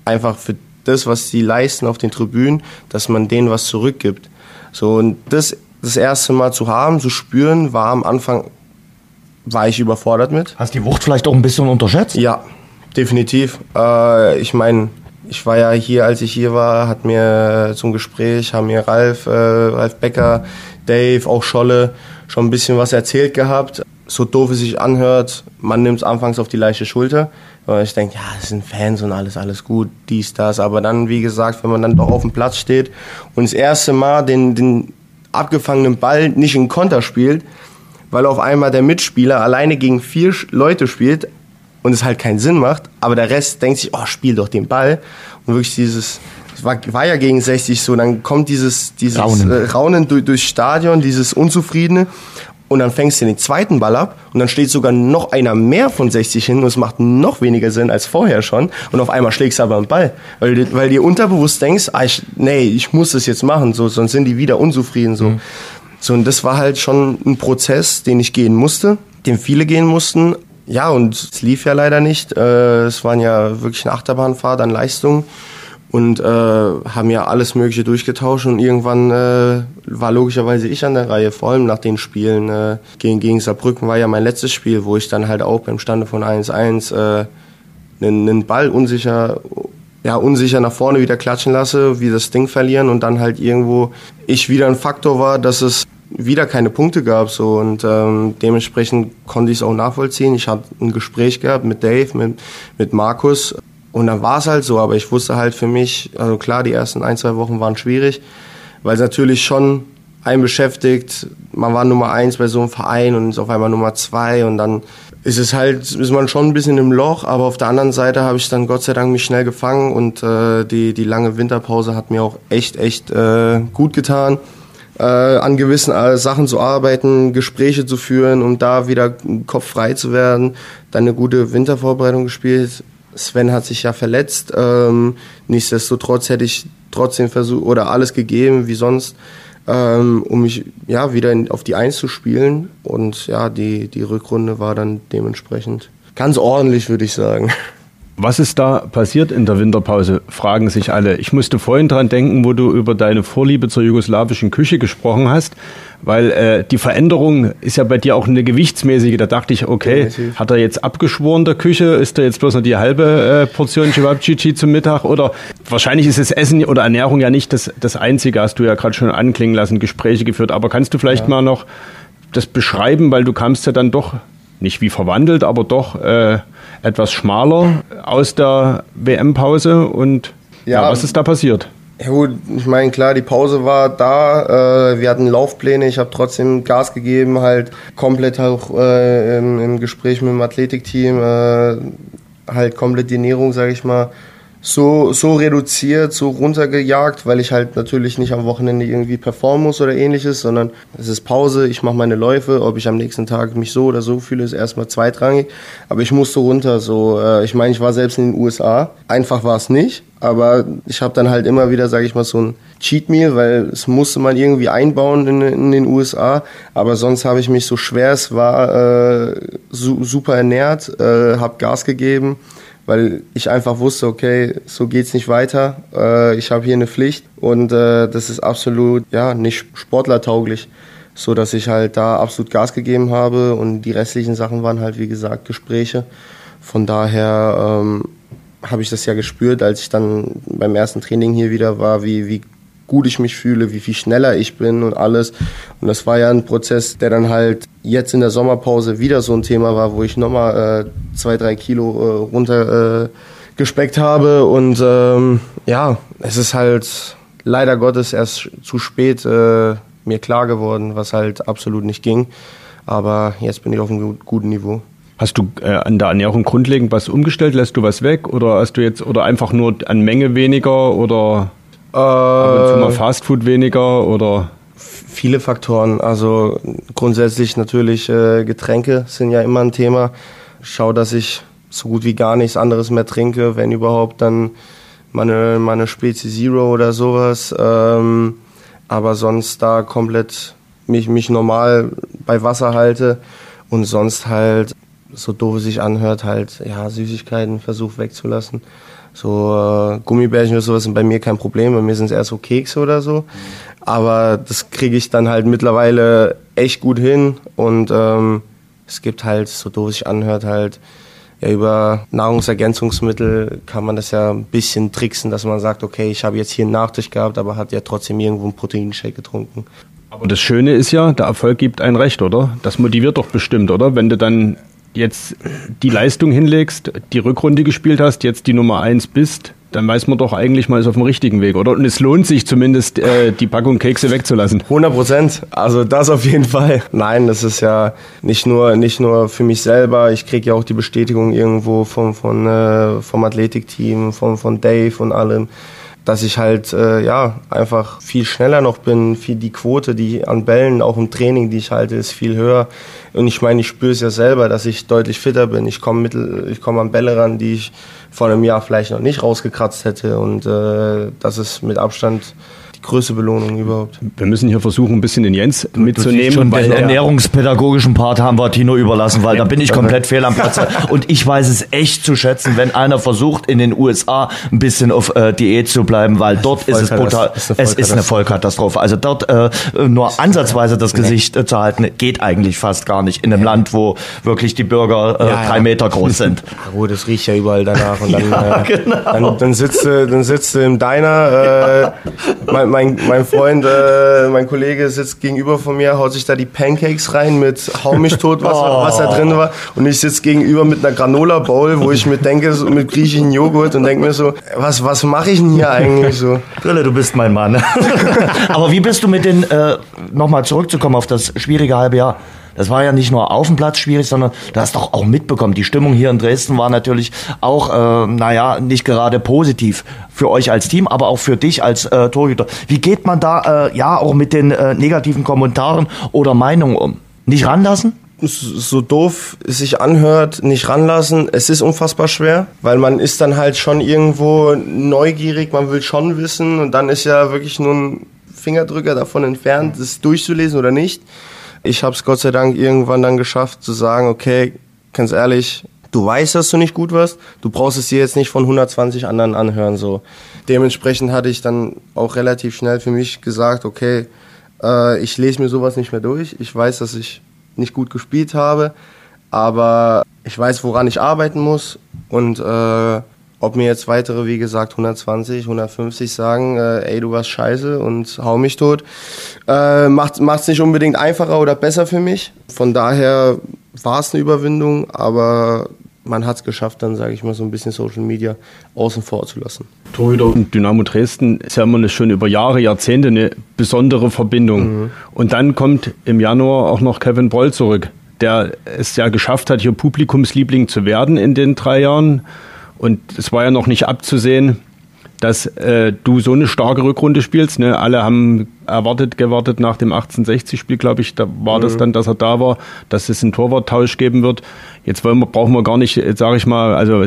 einfach für das, was sie leisten auf den Tribünen, dass man denen was zurückgibt. So und das das erste Mal zu haben, zu spüren, war am Anfang war ich überfordert mit. Hast die Wucht vielleicht auch ein bisschen unterschätzt? Ja, definitiv. Äh, ich meine, ich war ja hier, als ich hier war, hat mir zum Gespräch, haben mir Ralf, äh, Ralf Becker, Dave, auch Scholle schon ein bisschen was erzählt gehabt. So doof es sich anhört, man nimmt es anfangs auf die leichte Schulter. Weil ich denke, ja, das sind Fans und alles, alles gut, dies, das. Aber dann, wie gesagt, wenn man dann doch auf dem Platz steht und das erste Mal den, den abgefangenen Ball nicht in Konter spielt, weil auf einmal der Mitspieler alleine gegen vier Leute spielt, und es halt keinen Sinn macht, aber der Rest denkt sich, oh, spiel doch den Ball. Und wirklich dieses, es war, war ja gegen 60 so, dann kommt dieses, dieses Raunen, äh, Raunen durch, durchs Stadion, dieses Unzufriedene. und dann fängst du den zweiten Ball ab und dann steht sogar noch einer mehr von 60 hin und es macht noch weniger Sinn als vorher schon und auf einmal schlägst du aber einen Ball, weil, weil dir unterbewusst denkst, ah, ich, nee, ich muss das jetzt machen, so, sonst sind die wieder unzufrieden, so. Mhm. So, und das war halt schon ein Prozess, den ich gehen musste, den viele gehen mussten. Ja, und es lief ja leider nicht. Äh, es waren ja wirklich eine Achterbahnfahrt an Leistungen und äh, haben ja alles Mögliche durchgetauscht und irgendwann äh, war logischerweise ich an der Reihe, vor allem nach den Spielen äh, gegen, gegen Saarbrücken war ja mein letztes Spiel, wo ich dann halt auch beim Stande von 1-1 äh, einen, einen Ball unsicher ja, unsicher nach vorne wieder klatschen lasse, wie das Ding verlieren und dann halt irgendwo ich wieder ein Faktor war, dass es wieder keine Punkte gab so und ähm, dementsprechend konnte ich es auch nachvollziehen. Ich hatte ein Gespräch gehabt mit Dave, mit, mit Markus und dann war es halt so, aber ich wusste halt für mich, also klar, die ersten ein, zwei Wochen waren schwierig, weil es natürlich schon einen beschäftigt. Man war Nummer eins bei so einem Verein und ist auf einmal Nummer zwei und dann ist es halt, ist man schon ein bisschen im Loch, aber auf der anderen Seite habe ich dann Gott sei Dank mich schnell gefangen und äh, die, die lange Winterpause hat mir auch echt, echt äh, gut getan. Äh, an gewissen äh, Sachen zu arbeiten, Gespräche zu führen, um da wieder Kopf frei zu werden. Dann eine gute Wintervorbereitung gespielt. Sven hat sich ja verletzt. Ähm, nichtsdestotrotz hätte ich trotzdem versucht oder alles gegeben wie sonst, ähm, um mich ja wieder in, auf die Eins zu spielen. Und ja, die, die Rückrunde war dann dementsprechend ganz ordentlich, würde ich sagen. Was ist da passiert in der Winterpause, fragen sich alle. Ich musste vorhin dran denken, wo du über deine Vorliebe zur jugoslawischen Küche gesprochen hast, weil äh, die Veränderung ist ja bei dir auch eine gewichtsmäßige. Da dachte ich, okay, Definitiv. hat er jetzt abgeschworen der Küche? Ist da jetzt bloß noch die halbe äh, Portion Cevapcici zum Mittag? Oder wahrscheinlich ist das Essen oder Ernährung ja nicht das, das Einzige, hast du ja gerade schon anklingen lassen, Gespräche geführt. Aber kannst du vielleicht ja. mal noch das beschreiben, weil du kamst ja dann doch nicht wie verwandelt, aber doch äh, etwas schmaler aus der WM-Pause. Und ja, ja, was ist da passiert? Ja gut, ich meine, klar, die Pause war da, äh, wir hatten Laufpläne, ich habe trotzdem Gas gegeben, halt komplett auch äh, im, im, Gespräch mit dem Athletikteam, äh, halt komplett die Ernährung, sage ich mal, so, so reduziert, so runtergejagt, weil ich halt natürlich nicht am Wochenende irgendwie performen muss oder ähnliches, sondern es ist Pause, ich mache meine Läufe, ob ich am nächsten Tag mich so oder so fühle, ist erstmal zweitrangig, aber ich musste runter, so, äh, ich meine, ich war selbst in den USA, einfach war es nicht, aber ich habe dann halt immer wieder, sage ich mal, so ein Cheat Meal, weil es musste man irgendwie einbauen in, in den USA, aber sonst habe ich mich so schwer es war äh, su super ernährt, äh, habe Gas gegeben, weil ich einfach wusste, okay, so geht's nicht weiter. Äh, ich habe hier eine Pflicht und äh, das ist absolut ja nicht sportlertauglich, so dass ich halt da absolut Gas gegeben habe und die restlichen Sachen waren halt wie gesagt Gespräche. Von daher ähm, habe ich das ja gespürt, als ich dann beim ersten Training hier wieder war, wie wie gut ich mich fühle, wie viel schneller ich bin und alles. Und das war ja ein Prozess, der dann halt jetzt in der Sommerpause wieder so ein Thema war, wo ich nochmal äh, zwei, drei Kilo äh, runter äh, gespeckt habe. Und ähm, ja, es ist halt leider Gottes erst zu spät äh, mir klar geworden, was halt absolut nicht ging. Aber jetzt bin ich auf einem guten Niveau. Hast du äh, an der Ernährung grundlegend was umgestellt? Lässt du was weg oder hast du jetzt oder einfach nur an Menge weniger oder äh, Ab und zu mal Fastfood weniger oder? Viele Faktoren. Also grundsätzlich natürlich äh, Getränke sind ja immer ein Thema. Schau, dass ich so gut wie gar nichts anderes mehr trinke, wenn überhaupt dann meine, meine Spezi Zero oder sowas. Ähm, aber sonst da komplett mich, mich normal bei Wasser halte und sonst halt, so doof es sich anhört, halt ja Süßigkeiten versuche wegzulassen. So äh, Gummibärchen oder sowas sind bei mir kein Problem. Bei mir sind es eher so Kekse oder so. Aber das kriege ich dann halt mittlerweile echt gut hin. Und ähm, es gibt halt, so doof sich anhört, halt ja, über Nahrungsergänzungsmittel kann man das ja ein bisschen tricksen, dass man sagt, okay, ich habe jetzt hier einen Nachtisch gehabt, aber hat ja trotzdem irgendwo einen Proteinshake getrunken. Aber das Schöne ist ja, der Erfolg gibt ein Recht, oder? Das motiviert doch bestimmt, oder? Wenn du dann jetzt die Leistung hinlegst, die Rückrunde gespielt hast, jetzt die Nummer eins bist, dann weiß man doch eigentlich mal, ist auf dem richtigen Weg, oder? Und es lohnt sich zumindest, äh, die Packung Kekse wegzulassen. 100 Prozent. Also das auf jeden Fall. Nein, das ist ja nicht nur, nicht nur für mich selber. Ich kriege ja auch die Bestätigung irgendwo vom, von, äh, vom Athletikteam, von, von Dave und allem. Dass ich halt äh, ja einfach viel schneller noch bin, viel die Quote, die an Bällen auch im Training, die ich halte, ist viel höher. Und ich meine, ich spüre es ja selber, dass ich deutlich fitter bin. Ich komme ich komme an Bälle ran, die ich vor einem Jahr vielleicht noch nicht rausgekratzt hätte. Und äh, das ist mit Abstand größte Belohnung überhaupt. Wir müssen hier versuchen, ein bisschen den Jens mitzunehmen. Schon weil den ernährungspädagogischen Part haben wir Tino überlassen, weil da bin ich komplett fehl am Platz. Und ich weiß es echt zu schätzen, wenn einer versucht, in den USA ein bisschen auf äh, Diät zu bleiben, weil dort ist es brutal. Ist es ist eine Vollkatastrophe. Also dort äh, nur ansatzweise das Gesicht äh, zu halten, geht eigentlich fast gar nicht in einem ja. Land, wo wirklich die Bürger äh, ja, drei Meter groß sind. Ja, gut, das riecht ja überall danach. Und dann, äh, genau. dann, dann, sitzt du, dann sitzt du im Diner. Äh, mein, mein Freund, äh, mein Kollege sitzt gegenüber von mir, haut sich da die Pancakes rein mit Hau mich tot, was, oh. was da drin war. Und ich sitze gegenüber mit einer Granola Bowl, wo ich mir denke, so mit griechischen Joghurt und denke mir so, was, was mache ich denn hier eigentlich so? Brille, du bist mein Mann. Aber wie bist du mit den, äh, nochmal zurückzukommen auf das schwierige halbe Jahr, das war ja nicht nur auf dem Platz schwierig, sondern du hast doch auch mitbekommen, die Stimmung hier in Dresden war natürlich auch, äh, naja, nicht gerade positiv für euch als Team, aber auch für dich als äh, Torhüter. Wie geht man da äh, ja auch mit den äh, negativen Kommentaren oder Meinungen um? Nicht ranlassen? so doof es sich anhört, nicht ranlassen. Es ist unfassbar schwer, weil man ist dann halt schon irgendwo neugierig, man will schon wissen und dann ist ja wirklich nur ein Fingerdrücker davon entfernt, es durchzulesen oder nicht. Ich habe es Gott sei Dank irgendwann dann geschafft zu sagen, okay, ganz ehrlich, du weißt, dass du nicht gut warst, du brauchst es dir jetzt nicht von 120 anderen anhören. So. Dementsprechend hatte ich dann auch relativ schnell für mich gesagt, okay, äh, ich lese mir sowas nicht mehr durch. Ich weiß, dass ich nicht gut gespielt habe, aber ich weiß, woran ich arbeiten muss und äh, ob mir jetzt weitere, wie gesagt, 120, 150 sagen, äh, ey, du warst scheiße und hau mich tot, äh, macht es nicht unbedingt einfacher oder besser für mich. Von daher war es eine Überwindung, aber man hat es geschafft, dann sage ich mal so ein bisschen Social Media außen vor zu lassen. Torhüter und Dynamo Dresden ist ja immer eine, schon über Jahre, Jahrzehnte eine besondere Verbindung. Mhm. Und dann kommt im Januar auch noch Kevin Broll zurück, der es ja geschafft hat, hier Publikumsliebling zu werden in den drei Jahren und es war ja noch nicht abzusehen, dass äh, du so eine starke Rückrunde spielst. Ne? Alle haben erwartet, gewartet nach dem 1860-Spiel, glaube ich, da war mhm. das dann, dass er da war, dass es einen Torwarttausch geben wird. Jetzt wollen wir, brauchen wir gar nicht, sage ich mal, also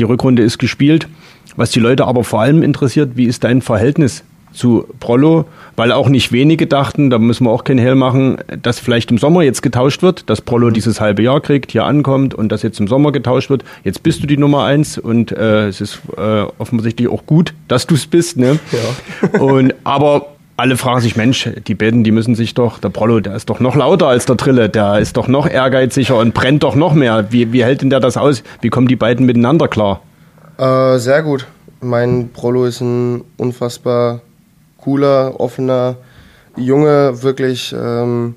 die Rückrunde ist gespielt. Was die Leute aber vor allem interessiert, wie ist dein Verhältnis zu Prollo, weil auch nicht wenige dachten, da müssen wir auch keinen Hell machen, dass vielleicht im Sommer jetzt getauscht wird, dass Prollo mhm. dieses halbe Jahr kriegt, hier ankommt und dass jetzt im Sommer getauscht wird. Jetzt bist du die Nummer eins und äh, es ist äh, offensichtlich auch gut, dass du es bist. Ne? Ja. und aber alle fragen sich, Mensch, die beiden, die müssen sich doch, der Prollo, der ist doch noch lauter als der Trille, der ist doch noch ehrgeiziger und brennt doch noch mehr. Wie, wie hält denn der das aus? Wie kommen die beiden miteinander klar? Äh, sehr gut. Mein Prollo ist ein unfassbar cooler, offener Junge, wirklich. Ähm,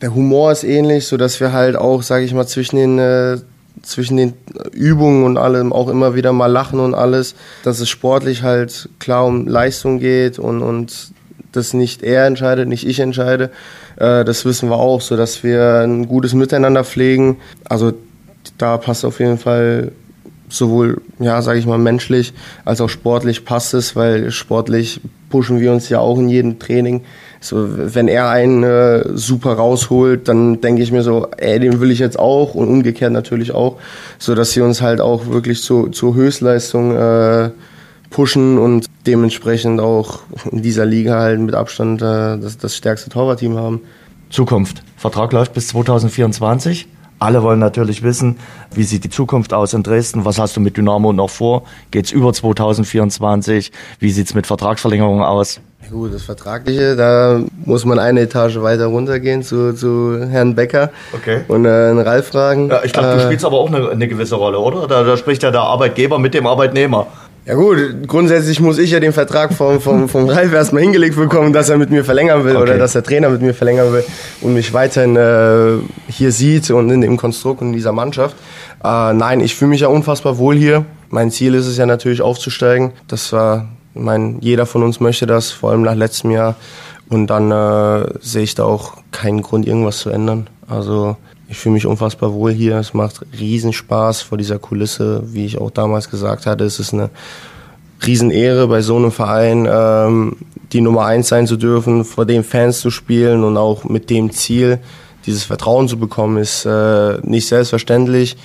der Humor ist ähnlich, so dass wir halt auch, sage ich mal, zwischen den äh, zwischen den Übungen und allem auch immer wieder mal lachen und alles, dass es sportlich halt klar um Leistung geht und und das nicht er entscheidet, nicht ich entscheide. Äh, das wissen wir auch, so dass wir ein gutes Miteinander pflegen. Also da passt auf jeden Fall sowohl, ja, sage ich mal, menschlich als auch sportlich passt es, weil sportlich pushen wir uns ja auch in jedem Training. So, wenn er einen äh, super rausholt, dann denke ich mir so, ey, den will ich jetzt auch und umgekehrt natürlich auch, so dass sie uns halt auch wirklich zu, zur Höchstleistung äh, pushen und dementsprechend auch in dieser Liga halt mit Abstand äh, das, das stärkste Torwartteam haben. Zukunft. Vertrag läuft bis 2024. Alle wollen natürlich wissen, wie sieht die Zukunft aus in Dresden? Was hast du mit Dynamo noch vor? Geht's über 2024? Wie sieht's mit Vertragsverlängerungen aus? Gut, das Vertragliche, da muss man eine Etage weiter runtergehen zu, zu Herrn Becker okay. und äh, Ralf fragen. Ja, ich glaube, du äh, spielst aber auch eine, eine gewisse Rolle, oder? Da, da spricht ja der Arbeitgeber mit dem Arbeitnehmer. Ja gut, grundsätzlich muss ich ja den Vertrag vom, vom, vom Ralf erstmal hingelegt bekommen, dass er mit mir verlängern will okay. oder dass der Trainer mit mir verlängern will und mich weiterhin äh, hier sieht und in dem Konstrukt und in dieser Mannschaft. Äh, nein, ich fühle mich ja unfassbar wohl hier. Mein Ziel ist es ja natürlich aufzusteigen. Das war, ich meine, jeder von uns möchte das, vor allem nach letztem Jahr. Und dann äh, sehe ich da auch keinen Grund, irgendwas zu ändern. Also ich fühle mich unfassbar wohl hier. Es macht riesen Spaß vor dieser Kulisse. Wie ich auch damals gesagt hatte, es ist eine Riesenehre bei so einem Verein, ähm, die Nummer eins sein zu dürfen, vor den Fans zu spielen und auch mit dem Ziel, dieses Vertrauen zu bekommen, ist äh, nicht selbstverständlich.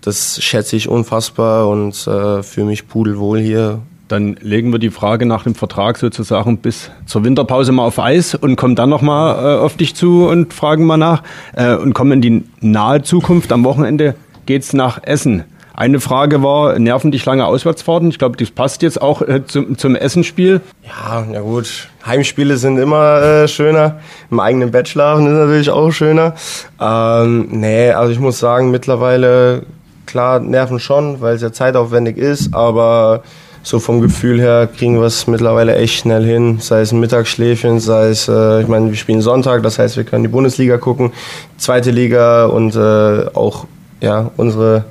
Das schätze ich unfassbar und äh, fühle mich pudelwohl hier. Dann legen wir die Frage nach dem Vertrag sozusagen bis zur Winterpause mal auf Eis und kommen dann nochmal äh, auf dich zu und fragen mal nach äh, und kommen in die nahe Zukunft. Am Wochenende geht's nach Essen. Eine Frage war, nerven dich lange Auswärtsfahrten? Ich glaube, das passt jetzt auch äh, zum, zum Essenspiel. Ja, na gut. Heimspiele sind immer äh, schöner. Im eigenen Bett schlafen ist natürlich auch schöner. Ähm, nee, also ich muss sagen, mittlerweile, klar, nerven schon, weil es ja zeitaufwendig ist, aber so vom Gefühl her kriegen wir es mittlerweile echt schnell hin. Sei es ein Mittagsschläfchen, sei es, äh, ich meine, wir spielen Sonntag, das heißt, wir können die Bundesliga gucken, zweite Liga und äh, auch ja, unsere,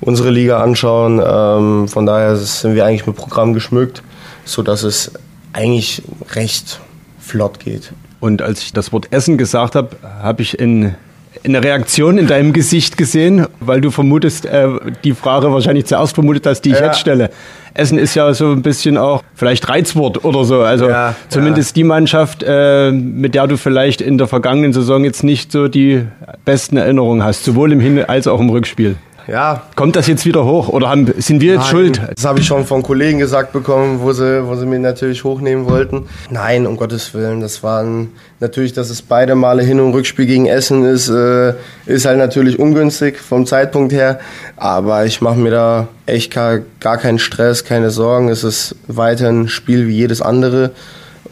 unsere Liga anschauen. Ähm, von daher sind wir eigentlich mit Programm geschmückt, sodass es eigentlich recht flott geht. Und als ich das Wort Essen gesagt habe, habe ich in eine Reaktion in deinem Gesicht gesehen, weil du vermutest, äh, die Frage wahrscheinlich zuerst vermutet hast, die ich ja. jetzt stelle. Essen ist ja so ein bisschen auch vielleicht Reizwort oder so. Also ja, zumindest ja. die Mannschaft, äh, mit der du vielleicht in der vergangenen Saison jetzt nicht so die besten Erinnerungen hast, sowohl im Hin- als auch im Rückspiel. Ja. Kommt das jetzt wieder hoch oder haben, sind wir jetzt Nein, schuld? Das habe ich schon von Kollegen gesagt bekommen, wo sie, wo sie mir natürlich hochnehmen wollten. Nein, um Gottes Willen. Das waren natürlich, dass es beide Male Hin- und Rückspiel gegen Essen ist, äh, ist halt natürlich ungünstig vom Zeitpunkt her. Aber ich mache mir da echt gar, gar keinen Stress, keine Sorgen. Es ist weiterhin ein Spiel wie jedes andere.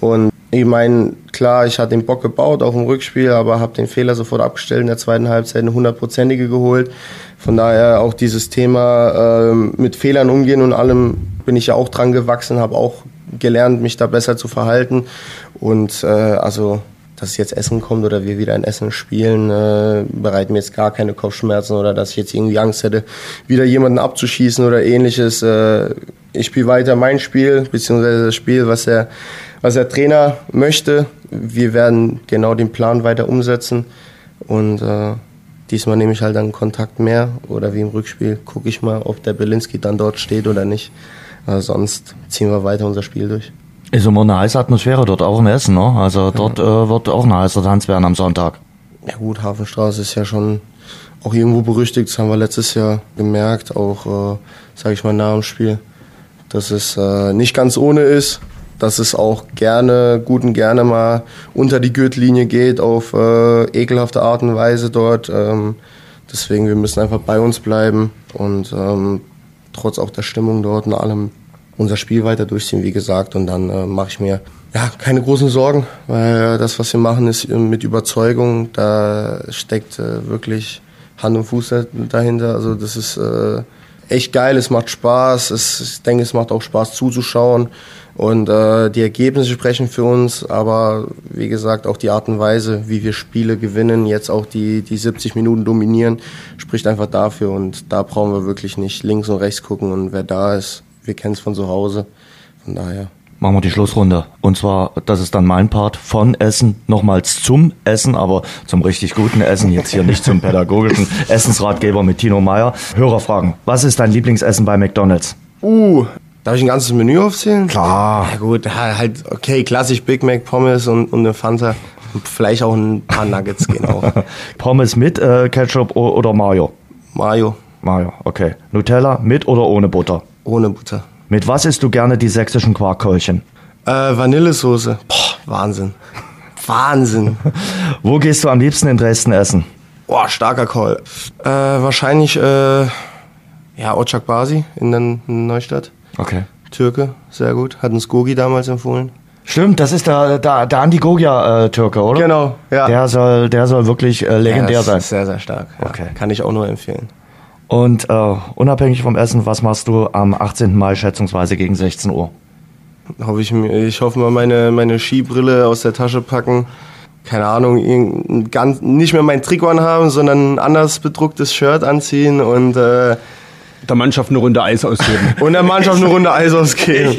Und ich meine, klar, ich hatte den Bock gebaut, auch im Rückspiel, aber habe den Fehler sofort abgestellt in der zweiten Halbzeit, eine hundertprozentige geholt. Von daher auch dieses Thema äh, mit Fehlern umgehen und allem bin ich ja auch dran gewachsen, habe auch gelernt, mich da besser zu verhalten. Und äh, also, dass jetzt Essen kommt oder wir wieder ein Essen spielen, äh, bereiten mir jetzt gar keine Kopfschmerzen oder dass ich jetzt irgendwie Angst hätte, wieder jemanden abzuschießen oder ähnliches. Äh, ich spiele weiter mein Spiel, beziehungsweise das Spiel, was der, was der Trainer möchte. Wir werden genau den Plan weiter umsetzen und äh, Diesmal nehme ich halt dann Kontakt mehr oder wie im Rückspiel gucke ich mal, ob der Belinski dann dort steht oder nicht. Also sonst ziehen wir weiter unser Spiel durch. Ist immer eine heiße Atmosphäre dort, auch in Essen, ne? Also dort ja. äh, wird auch ein heißer Tanz werden am Sonntag. Ja gut, Hafenstraße ist ja schon auch irgendwo berüchtigt, das haben wir letztes Jahr gemerkt, auch, äh, sage ich mal, nach dem Spiel, dass es äh, nicht ganz ohne ist dass es auch gerne, gut und gerne mal unter die Gürtellinie geht auf äh, ekelhafte Art und Weise dort. Ähm, deswegen, wir müssen einfach bei uns bleiben und ähm, trotz auch der Stimmung dort und allem unser Spiel weiter durchziehen, wie gesagt. Und dann äh, mache ich mir ja keine großen Sorgen, weil das, was wir machen, ist mit Überzeugung. Da steckt äh, wirklich Hand und Fuß dahinter. Also das ist äh, echt geil, es macht Spaß. Es, ich denke, es macht auch Spaß zuzuschauen. Und äh, die Ergebnisse sprechen für uns, aber wie gesagt, auch die Art und Weise, wie wir Spiele gewinnen, jetzt auch die, die 70 Minuten dominieren, spricht einfach dafür. Und da brauchen wir wirklich nicht links und rechts gucken. Und wer da ist, wir kennen es von zu Hause. Von daher. Machen wir die Schlussrunde. Und zwar, das ist dann mein Part von Essen, nochmals zum Essen, aber zum richtig guten Essen, jetzt hier nicht zum pädagogischen Essensratgeber mit Tino Meyer. Hörerfragen. Was ist dein Lieblingsessen bei McDonalds? Uh, Darf ich ein ganzes Menü aufzählen? Klar. Ja gut, halt, okay, klassisch Big Mac, Pommes und, und eine Fanta. Und vielleicht auch ein paar Nuggets gehen auch. Pommes mit äh, Ketchup oder Mayo? Mayo. Mayo, okay. Nutella mit oder ohne Butter? Ohne Butter. Mit was isst du gerne die sächsischen Quarkkeulchen? Äh, Vanillesoße. Boah, Wahnsinn. Wahnsinn. Wo gehst du am liebsten in Dresden essen? Boah, starker Call. Äh, wahrscheinlich, äh, ja, Ocak Basi in der Neustadt. Okay. Türke, sehr gut. Hat uns Gogi damals empfohlen. Stimmt, das ist der, der, der Andi Gogia-Türke, äh, oder? Genau, ja. Der soll, der soll wirklich äh, legendär ja, sein. Sehr, sehr stark. Ja. Okay. Kann ich auch nur empfehlen. Und äh, unabhängig vom Essen, was machst du am 18. Mai schätzungsweise gegen 16 Uhr? Hoffe ich, ich hoffe mal meine, meine Skibrille aus der Tasche packen. Keine Ahnung, ganz, nicht mehr mein Trikot anhaben, sondern ein anders bedrucktes Shirt anziehen und äh, Der Mannschaft eine Runde Eis ausgeben. und der Mannschaft eine Runde Eis ausgeben.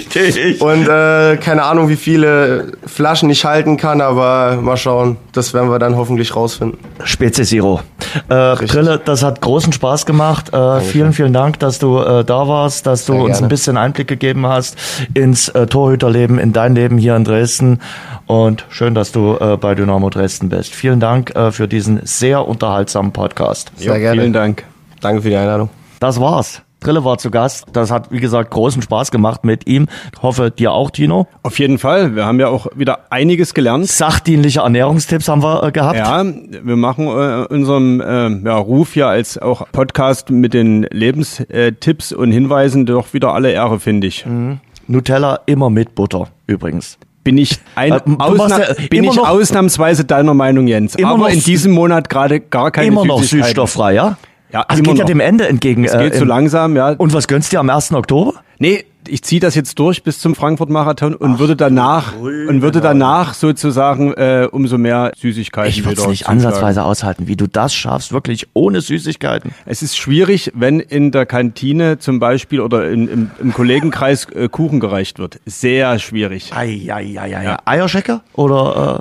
Und äh, keine Ahnung, wie viele Flaschen ich halten kann, aber mal schauen. Das werden wir dann hoffentlich rausfinden. Spezi Zero. Äh, Brille, das hat großen Spaß gemacht. Äh, vielen, vielen Dank, dass du äh, da warst, dass du Sehr uns gerne. ein bisschen Einblick gegeben hast ins äh, Torhüterleben, in dein Leben hier in Dresden. Und schön, dass du äh, bei Dynamo Dresden bist. Vielen Dank äh, für diesen sehr unterhaltsamen Podcast. Sehr Jo, gerne. Vielen Dank. Danke für die Einladung. Das war's. Drille war zu Gast. Das hat, wie gesagt, großen Spaß gemacht mit ihm. Hoffe, dir auch, Tino. Auf jeden Fall. Wir haben ja auch wieder einiges gelernt. Sachdienliche Ernährungstipps haben wir äh, gehabt. Ja, wir machen äh, unserem äh, ja, Ruf ja als auch Podcast mit den Lebenstipps und Hinweisen doch wieder alle Ehre, finde ich. Nutella immer mit Butter, übrigens. Bin ich, ein Äh, Ausna ja bin ich noch- ausnahmsweise deiner Meinung, Jens. Immer Aber noch in diesem Monat gerade gar keine immer noch süßstofffrei, ja? Ja, Also geht ja noch. dem Ende entgegen. Es geht äh, so im- langsam, ja. Und was gönnst du dir am 1. Oktober? Nee, ich ziehe das jetzt durch bis zum Frankfurt-Marathon und würde danach und würde danach sozusagen äh, umso mehr Süßigkeiten Ich würde es nicht ansatzweise aushalten, wie du das schaffst, wirklich ohne Süßigkeiten. Es ist schwierig, wenn in der Kantine zum Beispiel oder in, im, im Kollegenkreis äh, Kuchen gereicht wird. Sehr schwierig. Eieieiei. Ja. Eierschecker? Oder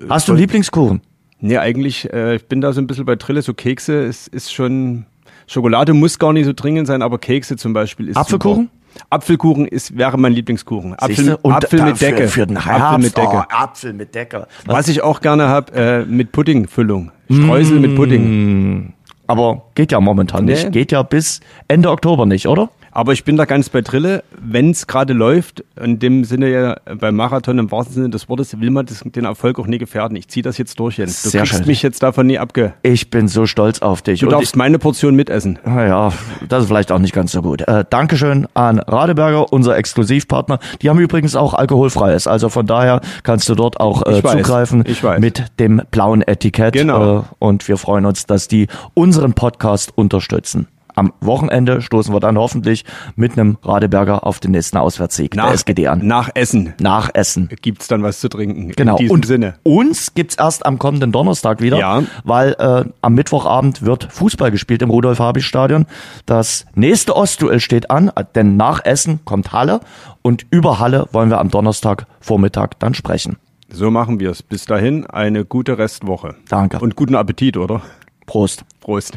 äh, hast du einen Lieblingskuchen? Nee, eigentlich, äh, ich bin da so ein bisschen bei Trille, so Kekse, es ist schon, Schokolade muss gar nicht so dringend sein, aber Kekse zum Beispiel ist Apfelkuchen? Super. Apfelkuchen ist, wäre mein Lieblingskuchen. Apfel, Apfel mit Decke. Für, für den Apfel Herbst. mit Decke. Oh, Apfel mit Decke. Was ich auch gerne habe, äh, mit Puddingfüllung. Streusel mit Pudding. Aber geht ja momentan Nee. nicht. Geht ja bis Ende Oktober nicht, oder? Aber ich bin da ganz bei Trille, wenn es gerade läuft, in dem Sinne ja beim Marathon im wahrsten Sinne des Wortes, will man das, den Erfolg auch nie gefährden. Ich ziehe das jetzt durch, Jens. Du Sehr kriegst schön. mich jetzt davon nie abge... Ich bin so stolz auf dich. Du Und darfst meine Portion mitessen. Naja, das ist vielleicht auch nicht ganz so gut. Äh, Dankeschön an Radeberger, unser Exklusivpartner. Die haben übrigens auch alkoholfreies. Also von daher kannst du dort auch äh, Ich weiß, zugreifen ich weiß. mit dem blauen Etikett. Genau. Äh, und wir freuen uns, dass die unseren Podcast unterstützen. Am Wochenende stoßen wir dann hoffentlich mit einem Radeberger auf den nächsten Auswärtssieg der SGD an. Nach Essen Nach Essen. gibt's dann was zu trinken. Genau. In diesem und Sinne. uns gibt's erst am kommenden Donnerstag wieder, Ja. weil äh, am Mittwochabend wird Fußball gespielt im Rudolf-Habich-Stadion. Das nächste Ostduell steht an, denn nach Essen kommt Halle und über Halle wollen wir am Donnerstag Vormittag dann sprechen. So machen wir's. Bis dahin eine gute Restwoche. Danke. Und guten Appetit, oder? Prost. Prost.